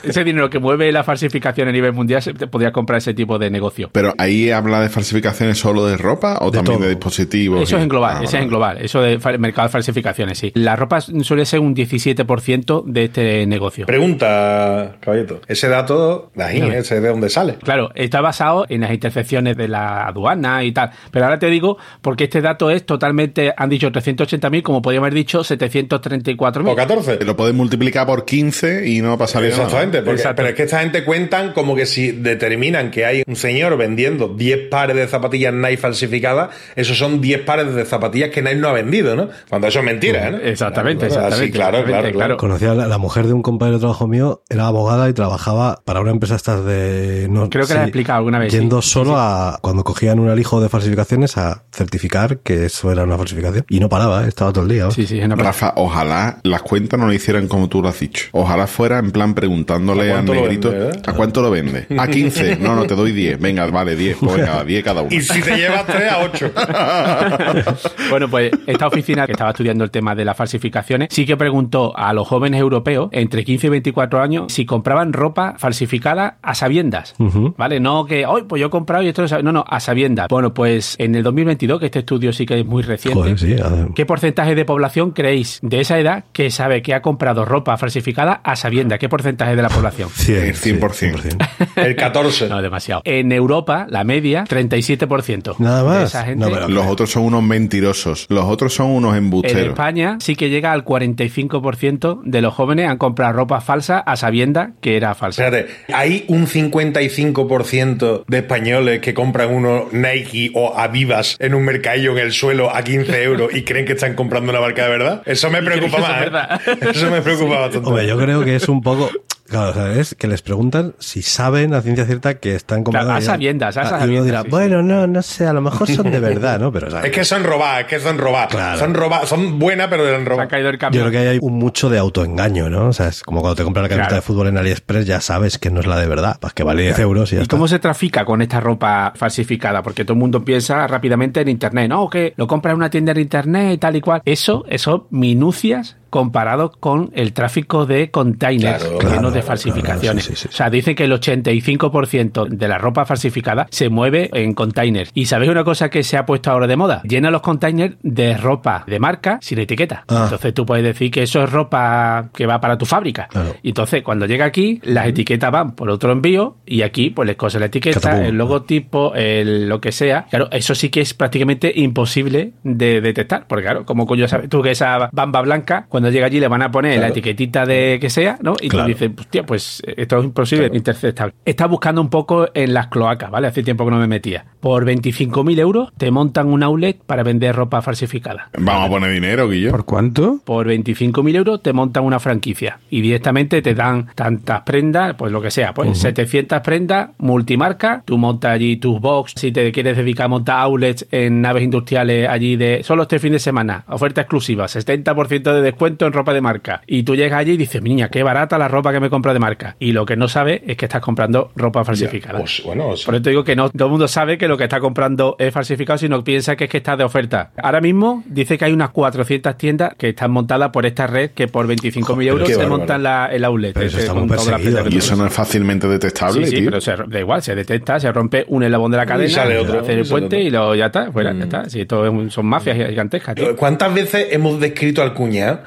Speaker 3: ese dinero que mueve la falsificación a nivel mundial se te podría comprar ese tipo de negocio.
Speaker 1: Pero ahí habla de falsificaciones solo de ropa o también de dispositivos.
Speaker 3: Eso
Speaker 1: y-
Speaker 3: es en global,
Speaker 1: Ah,
Speaker 3: eso
Speaker 1: vale,
Speaker 3: es en global, eso de mercado de falsificaciones, sí. La ropa suele ser un 17% de este negocio.
Speaker 6: Pregunta, caballito. Ese dato, de ahí,
Speaker 3: Dígame.
Speaker 6: ese de dónde sale.
Speaker 3: Claro, está basado en las intercepciones de la aduana y tal. Pero ahora te digo, porque este dato es totalmente, han dicho 380.000, como podríamos haber dicho 734.000.
Speaker 6: O 14.
Speaker 1: Lo puedes multiplicar por 15 y no pasaría nada.
Speaker 6: Exactamente, porque-
Speaker 3: Exacto.
Speaker 6: pero es que esta gente cuentan como que si determinan que hay un señor vendiendo 10 pares de zapatillas Nike falsificadas, esos son 10 pares de zapatillas que Nike no ha vendido, ¿no? Cuando eso es mentira, ¿no?
Speaker 3: Exactamente,
Speaker 6: Claro,
Speaker 3: exactamente,
Speaker 6: así, claro,
Speaker 3: exactamente,
Speaker 6: claro, claro.
Speaker 4: Conocía a la, la mujer de un compañero de trabajo mío, era abogada y trabajaba para una empresa estas de... No,
Speaker 3: Creo que la he explicado alguna vez,
Speaker 4: Yendo
Speaker 3: sí.
Speaker 4: solo
Speaker 3: Sí, sí.
Speaker 4: a, cuando cogían un alijo de falsificaciones, a certificar que eso era una falsificación. Y no paraba, ¿eh? estaba todo el día. ¿eh?
Speaker 3: Sí, sí, una
Speaker 1: Rafa, ojalá las cuentas no lo hicieran como tú lo has dicho. Ojalá fuera en plan preguntándole
Speaker 6: ¿A
Speaker 1: negrito
Speaker 6: vende, eh?
Speaker 1: ¿a cuánto lo vende? A 15. No, no, te doy 10. Venga, vale, 10. Pues venga, 10 cada uno.
Speaker 6: Y si te llevas 3 a 8.
Speaker 3: Bueno, pues esta oficina que estaba estudiando el tema de las falsificaciones sí que preguntó a los jóvenes europeos entre 15 y 24 años si compraban ropa falsificada a sabiendas. ¿Vale? No que, hoy pues yo he comprado y esto no sabe-". No, no, a sabiendas. Bueno, pues en el 2022, que este estudio sí que es muy reciente,
Speaker 4: Joder, sí.
Speaker 3: ¿Qué porcentaje de población creéis de esa edad que sabe que ha comprado ropa falsificada a sabiendas? ¿Qué porcentaje de la población?
Speaker 4: 100,
Speaker 1: El 100%.
Speaker 4: sí,
Speaker 6: El 14.
Speaker 3: No, demasiado. En Europa, la media, 37%.
Speaker 4: Nada
Speaker 3: De
Speaker 4: más.
Speaker 3: esa gente.
Speaker 4: No, pero-
Speaker 1: Los otros son unos mentirosos. Los otros son unos
Speaker 3: En
Speaker 1: embusteros.
Speaker 3: España sí que llega al 45% de los jóvenes han comprado ropa falsa a sabienda que era falsa.
Speaker 6: Fíjate, hay un 55% de españoles que compran unos Nike o Avivas en un mercadillo en el suelo a 15 euros y creen que están comprando una marca de verdad. Eso me preocupa más. ¿eh? Eso me preocupa bastante.
Speaker 4: Hombre, yo creo que es un poco... Claro, o sea, es que les preguntan si saben a ciencia cierta que están comprando...
Speaker 3: Claro, a sabiendas, a
Speaker 4: Ah, Y uno
Speaker 3: sabiendas,
Speaker 4: dirá,
Speaker 3: sí, sí.
Speaker 4: bueno, no, no sé, a lo mejor son de verdad, ¿no? Pero, o sea,
Speaker 6: Es que son robadas, es que son robadas.
Speaker 4: Claro.
Speaker 6: Son robadas, son buenas, pero eran
Speaker 3: Se ha
Speaker 6: robadas.
Speaker 3: caído el
Speaker 4: Yo creo que hay un mucho de autoengaño, ¿no? O sea, es como cuando te compras la camiseta
Speaker 3: Claro.
Speaker 4: de fútbol en AliExpress, ya sabes que no es la de verdad, pues que vale 10 euros y ya
Speaker 3: ¿Y
Speaker 4: está.
Speaker 3: cómo se trafica con esta ropa falsificada? Porque todo el mundo piensa rápidamente en internet, ¿no? Que lo compras en una tienda en internet y tal y cual. Eso, eso, minucias comparado con el tráfico de containers
Speaker 6: Claro,
Speaker 3: llenos
Speaker 4: claro,
Speaker 3: de
Speaker 4: claro,
Speaker 3: falsificaciones.
Speaker 4: sí, sí, sí,
Speaker 3: O sea, dicen que el 85% de la ropa falsificada se mueve en containers. ¿Y sabéis una cosa que se ha puesto ahora de moda? Llena los containers de ropa de marca sin etiqueta.
Speaker 4: Ah.
Speaker 3: Entonces tú puedes decir que eso es ropa que va para tu fábrica. Y entonces cuando llega aquí, las etiquetas van por otro envío y aquí pues les cosen la etiqueta,
Speaker 4: Catapum.
Speaker 3: el logotipo, el lo que sea. Claro, eso sí que es prácticamente imposible de detectar. Porque claro, como coño sabes tú que esa bamba blanca, cuando llega allí le van a poner la etiquetita de que sea, ¿no? Y
Speaker 4: Claro.
Speaker 3: tú dices, hostia, pues esto es imposible interceptar. Está buscando un poco en las cloacas, ¿vale? Hace tiempo que no me metía. Por 25.000 euros te montan un outlet para vender ropa falsificada.
Speaker 1: Vamos a poner dinero, Guillo.
Speaker 7: ¿Por cuánto?
Speaker 3: Por 25.000 euros te montan una franquicia y directamente te dan tantas prendas, pues lo que sea, pues 700 prendas, multimarca, tú montas allí tus box, si te quieres dedicar a montar outlets en naves industriales allí de solo este fin de semana, oferta exclusiva, 70% de descuento en ropa de marca. Y tú llegas allí y dices, niña, qué barata la ropa que me compro de marca. Y lo que no sabes es que estás comprando ropa falsificada.
Speaker 6: Pues, bueno, o sea,
Speaker 3: Por eso te digo que no todo el mundo sabe que lo que está comprando es falsificado, sino piensa que es que está de oferta. Ahora mismo dice que hay unas 400 tiendas que están montadas por esta red que por 25.000
Speaker 4: Joder,
Speaker 3: euros se montan la, el outlet.
Speaker 4: Pero eso
Speaker 3: este,
Speaker 4: está muy perseguido.
Speaker 1: Y eso no es fácilmente detectable,
Speaker 3: Sí, sí,
Speaker 1: tío.
Speaker 3: pero se- da igual, se detecta, se rompe un eslabón de la cadena,
Speaker 6: sale otro,
Speaker 3: hace
Speaker 6: y
Speaker 3: el puente
Speaker 6: otro.
Speaker 3: y lo, ya está, fuera, ya está. Sí, es un- son mafias gigantescas. tío.
Speaker 6: ¿Cuántas veces hemos descrito al cuñado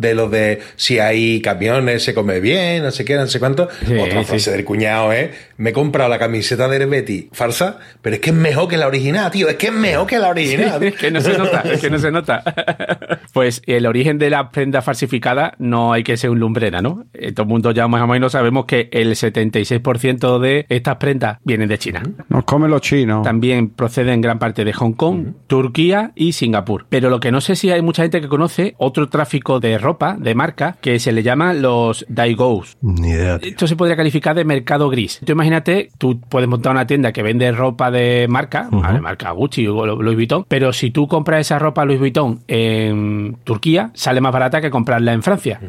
Speaker 6: de lo de si hay camiones, se come bien, no sé qué, no sé cuánto?
Speaker 3: Sí,
Speaker 6: Otra
Speaker 3: sí.
Speaker 6: frase del cuñado es, me he comprado la camiseta de Herbeti falsa, pero es que es mejor que la original, tío, es que es mejor que la original.
Speaker 3: Es que no se nota, es que no se nota. Pues el origen de la prenda falsificada no hay que ser un lumbrera, ¿no? Eh, Todo el mundo ya más o menos sabemos que el 76% de estas prendas vienen de China.
Speaker 7: Nos comen los chinos.
Speaker 3: También proceden en gran parte de Hong Kong, Turquía y Singapur. Pero lo que no sé si hay mucha gente que conoce otro tráfico de ropa, de marca, que se le llama los daigous.
Speaker 4: Ni idea. tío.
Speaker 3: Esto se podría calificar de mercado gris. Tú imagínate, tú puedes montar una tienda que vende ropa de marca, ¿vale? marca Gucci o Louis Vuitton, pero si tú compras esa ropa Louis Vuitton en Turquía, sale más barata que comprarla en Francia.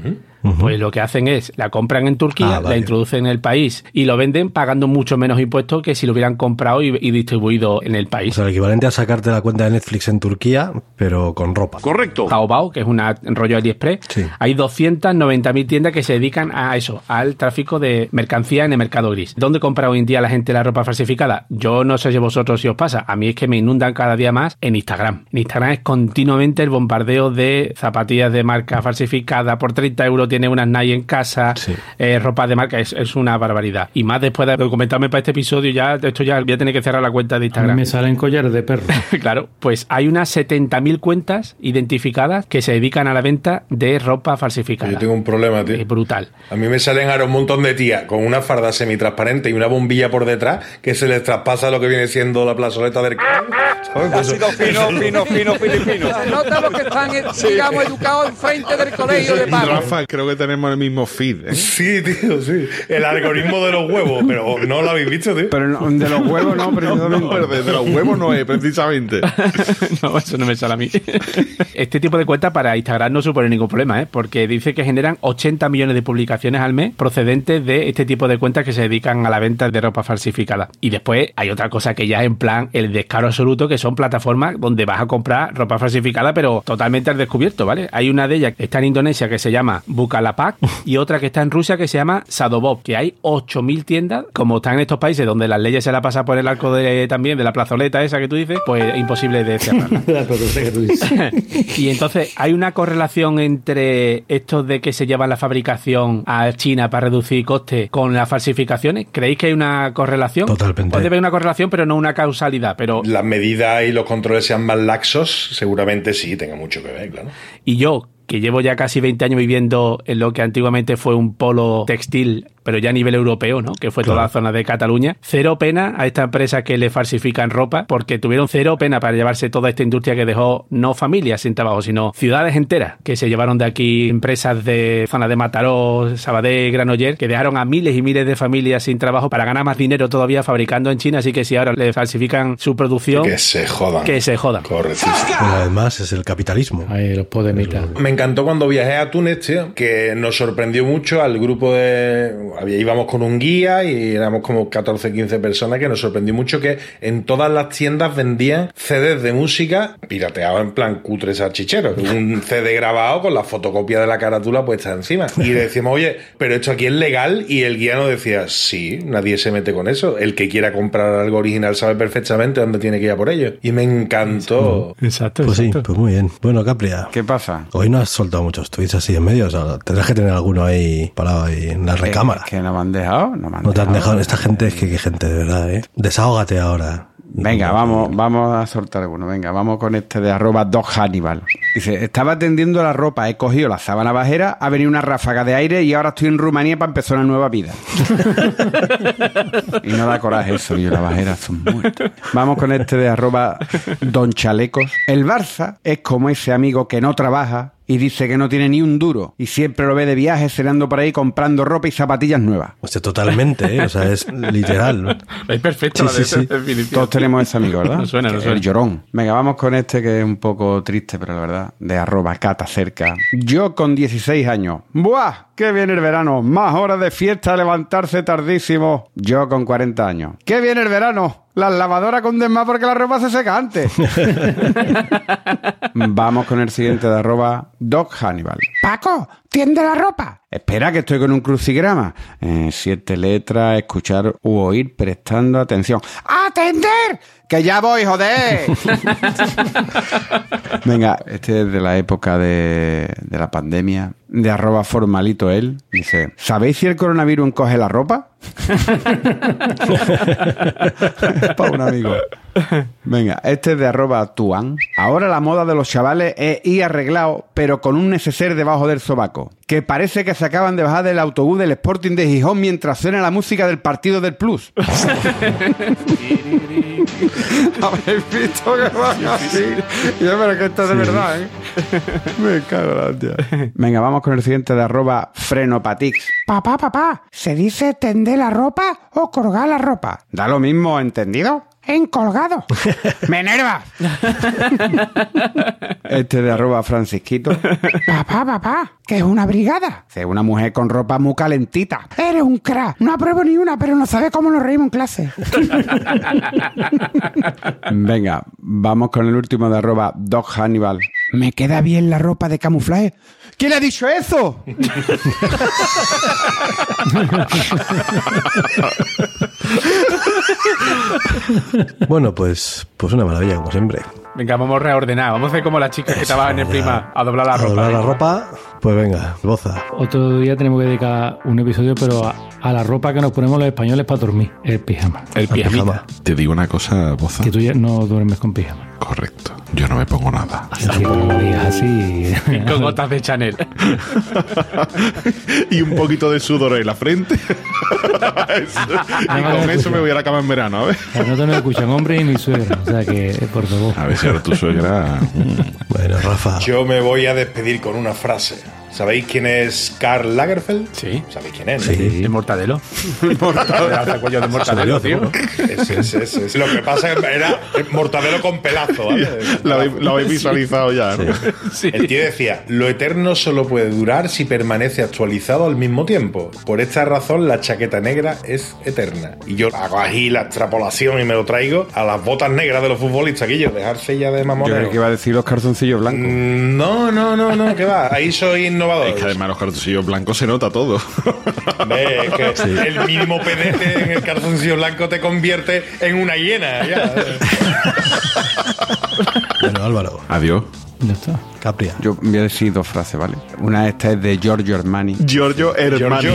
Speaker 3: Pues lo que hacen es, la compran en Turquía,
Speaker 4: Ah, vale.
Speaker 3: la introducen en el país y lo venden pagando mucho menos impuestos que si lo hubieran comprado y, y distribuido en el
Speaker 4: O
Speaker 3: país.
Speaker 4: sea, el equivalente a sacarte la cuenta de Netflix en Turquía, pero con ropa.
Speaker 3: Taobao, que es un rollo AliExpress,
Speaker 4: Sí.
Speaker 3: hay 290.000 tiendas que se dedican a eso, al tráfico de mercancía en el mercado gris. ¿Dónde compra hoy en día la gente la ropa falsificada? Yo no sé si vosotros si os pasa, a mí es que me inundan cada día más en Instagram. En Instagram es continuamente el bombardeo de zapatillas de marca falsificada, por 30 euros tiene unas Nike en casa,
Speaker 4: Sí.
Speaker 3: eh, ropa de marca, es, es una barbaridad. Y más después de documentarme para este episodio, ya esto ya voy a tener que cerrar la cuenta de
Speaker 2: A mí
Speaker 3: Instagram.
Speaker 2: me salen collares de perro.
Speaker 3: Claro, pues hay unas 70.000 cuentas identificadas que se dedican a la venta de ropa falsificada.
Speaker 6: Yo tengo un problema, tío.
Speaker 3: Es brutal.
Speaker 6: A mí me salen ahora un montón de tías con una farda semitransparente y una bombilla por detrás que se les traspasa lo que viene siendo la plazoleta del... ¿sabes? Pues eso-
Speaker 11: fino, fino, fino, filipino. Se nota los que están, eh, digamos, educados enfrente del colegio de.
Speaker 1: Rafa, creo que tenemos el mismo feed. ¿eh?
Speaker 6: Sí, tío, sí. El algoritmo de los huevos, pero no lo habéis visto, tío.
Speaker 7: Pero no- de los huevos no,
Speaker 1: No,
Speaker 7: precisamente.
Speaker 1: no, de, de los huevos no es, precisamente.
Speaker 3: no, eso no me sale a mí. este tipo de cuentas para Instagram no supone ningún problema, ¿eh? porque dice que generan 80 millones de publicaciones al mes procedentes de este tipo de cuentas que se dedican a la venta de ropa falsificada. Y después hay otra cosa que ya es en plan el descaro absoluto, que son plataformas donde vas a comprar ropa falsificada, pero totalmente al descubierto, ¿vale? Hay una de ellas que está en Indonesia que se llama Bukalapak y otra que está en Rusia que se llama Sadobob, que hay 8.000 tiendas, como están en estos países donde las leyes se la pasan por el arco de, también de la plazoleta esa que tú dices, pues imposible de cerrarla. Y entonces, ¿hay una correlación entre estos de que se llevan la fabricación a China para reducir costes con las falsificaciones? ¿Creéis que hay una correlación?
Speaker 4: Totalmente.
Speaker 3: Puede haber una correlación, pero no una causalidad. Pero,
Speaker 6: Las medidas y los controles sean más laxos, seguramente sí, tenga mucho que ver, claro.
Speaker 3: y yo, que llevo ya casi 20 años viviendo en lo que antiguamente fue un polo textil, pero ya a nivel europeo, ¿no? Que fue toda la zona de Cataluña. Cero pena a esta empresa que le falsifican ropa, porque tuvieron cero pena para llevarse toda esta industria que dejó no familias sin trabajo, sino ciudades enteras que se llevaron de aquí empresas de zona de Mataró, Sabadell, Granoller, que dejaron a miles y miles de familias sin trabajo para ganar más dinero todavía fabricando en China. Así que si ahora le falsifican su producción,
Speaker 6: Que se jodan.
Speaker 3: que se jodan.
Speaker 6: Correctísimo.
Speaker 4: Una vez más, es el capitalismo.
Speaker 2: Ahí, los podemitas.
Speaker 6: Me encantó cuando viajé a Túnez, tío, que nos sorprendió mucho al grupo de había, íbamos con un guía y éramos como 14, 15 personas que nos sorprendió mucho que en todas las tiendas vendían CDs de música pirateados en plan cutres salchicheros. Un CD grabado con la fotocopia de la carátula puesta encima. Y le decíamos, oye, pero esto aquí es legal y el guía nos decía, sí, nadie se mete con eso. El que quiera comprar algo original sabe perfectamente dónde tiene que ir a por ello. Y me encantó.
Speaker 3: Exacto,
Speaker 4: Pues sí, pues muy bien. Bueno, Capria.
Speaker 7: ¿Qué pasa?
Speaker 4: Hoy no has soltado muchos tweets así en medio, o sea, tendrás que tener alguno ahí parado ahí en la recámara.
Speaker 7: Que, que no me han dejado, no me han
Speaker 4: No te han
Speaker 7: dejado.
Speaker 4: esta gente es que, que gente de verdad, ¿eh? Desahógate ahora.
Speaker 7: Venga, vamos, vamos a soltar alguno. Venga, vamos con este de arroba Doc Hannibal. Dice, estaba tendiendo la ropa, he cogido la sábana bajera, ha venido una ráfaga de aire y ahora estoy en Rumanía para empezar una nueva vida. y no da coraje eso, yo la bajera son muertos. Vamos con este de arroba Don Chalecos. El Barça es como ese amigo que no trabaja y dice que no tiene ni un duro y siempre lo ve de viaje cenando por ahí comprando ropa y zapatillas nuevas.
Speaker 4: O sea, totalmente, ¿eh? O sea, es literal. ¿no?
Speaker 3: Es perfecto
Speaker 4: Sí,
Speaker 3: la de
Speaker 4: sí.
Speaker 7: Todos tenemos ese amigo, ¿verdad?
Speaker 3: No suena, no suena.
Speaker 7: El llorón. Venga, vamos con este que es un poco triste, pero la verdad, de arroba cata cerca. Yo con 16 años. ¡Buah! ¡Qué viene el verano! Más horas de fiesta, levantarse tardísimo. Yo con 40 años. ¡Qué viene el verano! Las lavadoras con más porque la ropa se seca antes. Vamos con el siguiente de arroba Doc Hannibal.
Speaker 5: Paco, tiende la ropa.
Speaker 7: Espera que estoy con un crucigrama. Eh, siete letras, escuchar u oír prestando atención.
Speaker 5: ¡Atender!
Speaker 7: ¡Que ya voy, joder! Venga, este es de la época de, de la pandemia, de arroba formalito él. Dice, ¿sabéis si el coronavirus encoge la ropa? Para un amigo. Venga, este es de arroba tuan. Ahora la moda de los chavales es ir arreglado, pero con un neceser debajo del sobaco. Que parece que se acaban de bajar del autobús del Sporting de Gijón mientras suena la música del partido del Plus. ¿Habéis visto que van así? Yo, pero que esto es de verdad, ¿eh? Me cago la hostia. Venga, vamos con el siguiente de arroba frenopatix.
Speaker 5: Papá, papá, ¿se dice tender la ropa o colgar la ropa?
Speaker 7: Da lo mismo, ¿entendido?
Speaker 5: En colgado. ¡Me enerva!
Speaker 7: Este de arroba francisquito.
Speaker 5: Papá, papá, que es una brigada.
Speaker 7: Dice, una mujer con ropa muy calentita.
Speaker 5: Eres un crack. No apruebo ni una, pero no sabes cómo nos reímos en clase.
Speaker 7: Venga, vamos con el último de arroba Doc Hannibal.
Speaker 5: Me queda bien la ropa de camuflaje.
Speaker 7: ¿Quién ha dicho eso?
Speaker 4: Bueno, pues, pues una maravilla, como siempre.
Speaker 3: Venga, vamos a reordenar. Vamos a hacer como las chicas que estaban en prima a doblar la
Speaker 4: A
Speaker 3: ropa.
Speaker 4: doblar la ropa, pues venga, boza.
Speaker 2: Otro día tenemos que dedicar un episodio, pero a, a la ropa que nos ponemos los españoles para dormir, el pijama.
Speaker 3: El pijamita.
Speaker 1: Te digo una cosa, Boza.
Speaker 2: Que tú ya no duermes con pijama.
Speaker 1: Correcto. Yo no me pongo nada.
Speaker 2: Así lo así.
Speaker 3: Con gotas de Chanel.
Speaker 1: y un poquito de sudor en la frente. y con eso me voy a la cama en verano, a ver.
Speaker 2: A nosotros no escuchan hombres ni suegra. O sea que, por favor.
Speaker 1: A ver si ahora tu suegra.
Speaker 4: Bueno, Rafa.
Speaker 6: Yo me voy a despedir con una frase. ¿Sabéis quién es Karl Lagerfeld?
Speaker 3: Sí.
Speaker 6: ¿Sabéis quién es? no?
Speaker 3: El mortadelo. Mortadelo. cuello de mortadelo, tío.
Speaker 6: Ese, ese, ese, ese. Lo que pasa es que era mortadelo con pelazo, ¿vale?
Speaker 1: Lo habéis, lo habéis visualizado ya, ¿no?
Speaker 6: El tío decía, lo eterno solo puede durar si permanece actualizado al mismo tiempo. Por esta razón la chaqueta negra es eterna. Y yo hago ahí la extrapolación y me lo traigo a las botas negras de los futbolistas, Guillo, dejarse ya de
Speaker 7: Yo
Speaker 6: mamonero.
Speaker 7: creo que iba a decir los calzoncillos blancos.
Speaker 6: Mm, No, no, no, no, que va. Ahí soy innovador.
Speaker 1: Es que además los cartuchillos blancos se nota todo.
Speaker 6: Ve, es que el mínimo pedete en el calzoncillo blanco te convierte en una hiena. ya.
Speaker 4: Bueno, Álvaro,
Speaker 1: Adiós.
Speaker 2: Ya está.
Speaker 4: Capria.
Speaker 7: Yo voy a decir dos frases, ¿vale? Una esta es de Giorgio Armani.
Speaker 1: Giorgio Hermani.
Speaker 6: Giorgio.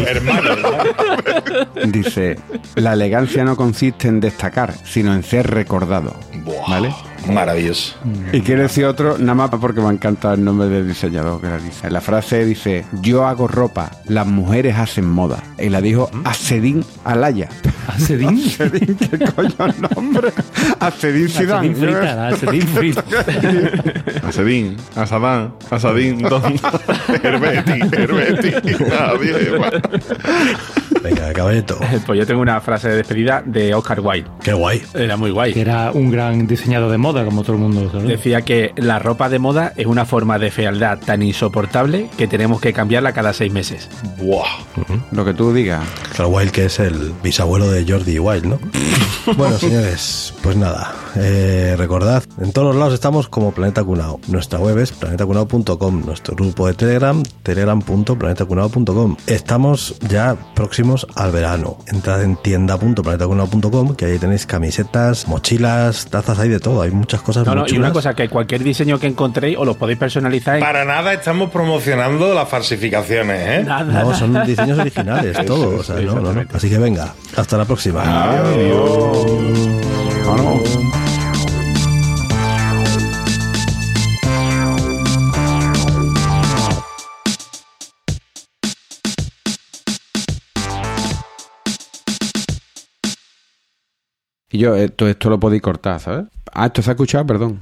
Speaker 7: Dice, la elegancia no consiste en destacar, sino en ser recordado.
Speaker 6: Buah,
Speaker 7: ¿Vale?
Speaker 6: Maravilloso.
Speaker 7: Y quiere decir otro, nada más porque me ha encantado el nombre del diseñador que la dice. La frase dice, yo hago ropa, las mujeres hacen moda. Y la dijo Acedín Alaya.
Speaker 2: ¿Acedín?
Speaker 7: Acedín, ¿qué coño el nombre? Acedín Zidane.
Speaker 2: Acedín frita, acedín frita.
Speaker 1: Asadín, Asadán, Asadín, Don Herbeti, Herbeti. Nadie,
Speaker 4: Venga, caballito.
Speaker 3: Pues yo tengo una frase de despedida de Oscar Wilde.
Speaker 4: Qué guay.
Speaker 3: Era muy guay.
Speaker 2: Que era un gran diseñador de moda, como todo el mundo sabe.
Speaker 3: Decía que la ropa de moda es una forma de fealdad tan insoportable que tenemos que cambiarla cada seis meses.
Speaker 6: Buah.
Speaker 7: Lo que tú digas.
Speaker 4: Claro, Wild que es el bisabuelo de Jordi Wild, ¿no? bueno, señores, pues nada. eh, recordad, en todos los lados estamos como Planeta Cunao. Nuestra web es planetacunao.com. Nuestro grupo de Telegram, telegram.planetacunao.com. Estamos ya próximos al verano. Entrad en tienda.planetacunao.com, que ahí tenéis camisetas, mochilas, tazas, hay de todo. Hay muchas cosas
Speaker 3: No,
Speaker 4: muy
Speaker 3: no, y una cosa, que cualquier diseño que encontréis os lo podéis personalizar en
Speaker 6: Para nada estamos promocionando las falsificaciones, ¿eh?
Speaker 3: nada.
Speaker 4: No, son diseños originales, todo. O sea, no, no, no. Así que venga, hasta la próxima.
Speaker 7: Y yo, esto, esto lo podéis cortar, ¿sabes? Ah, esto se ha escuchado, perdón.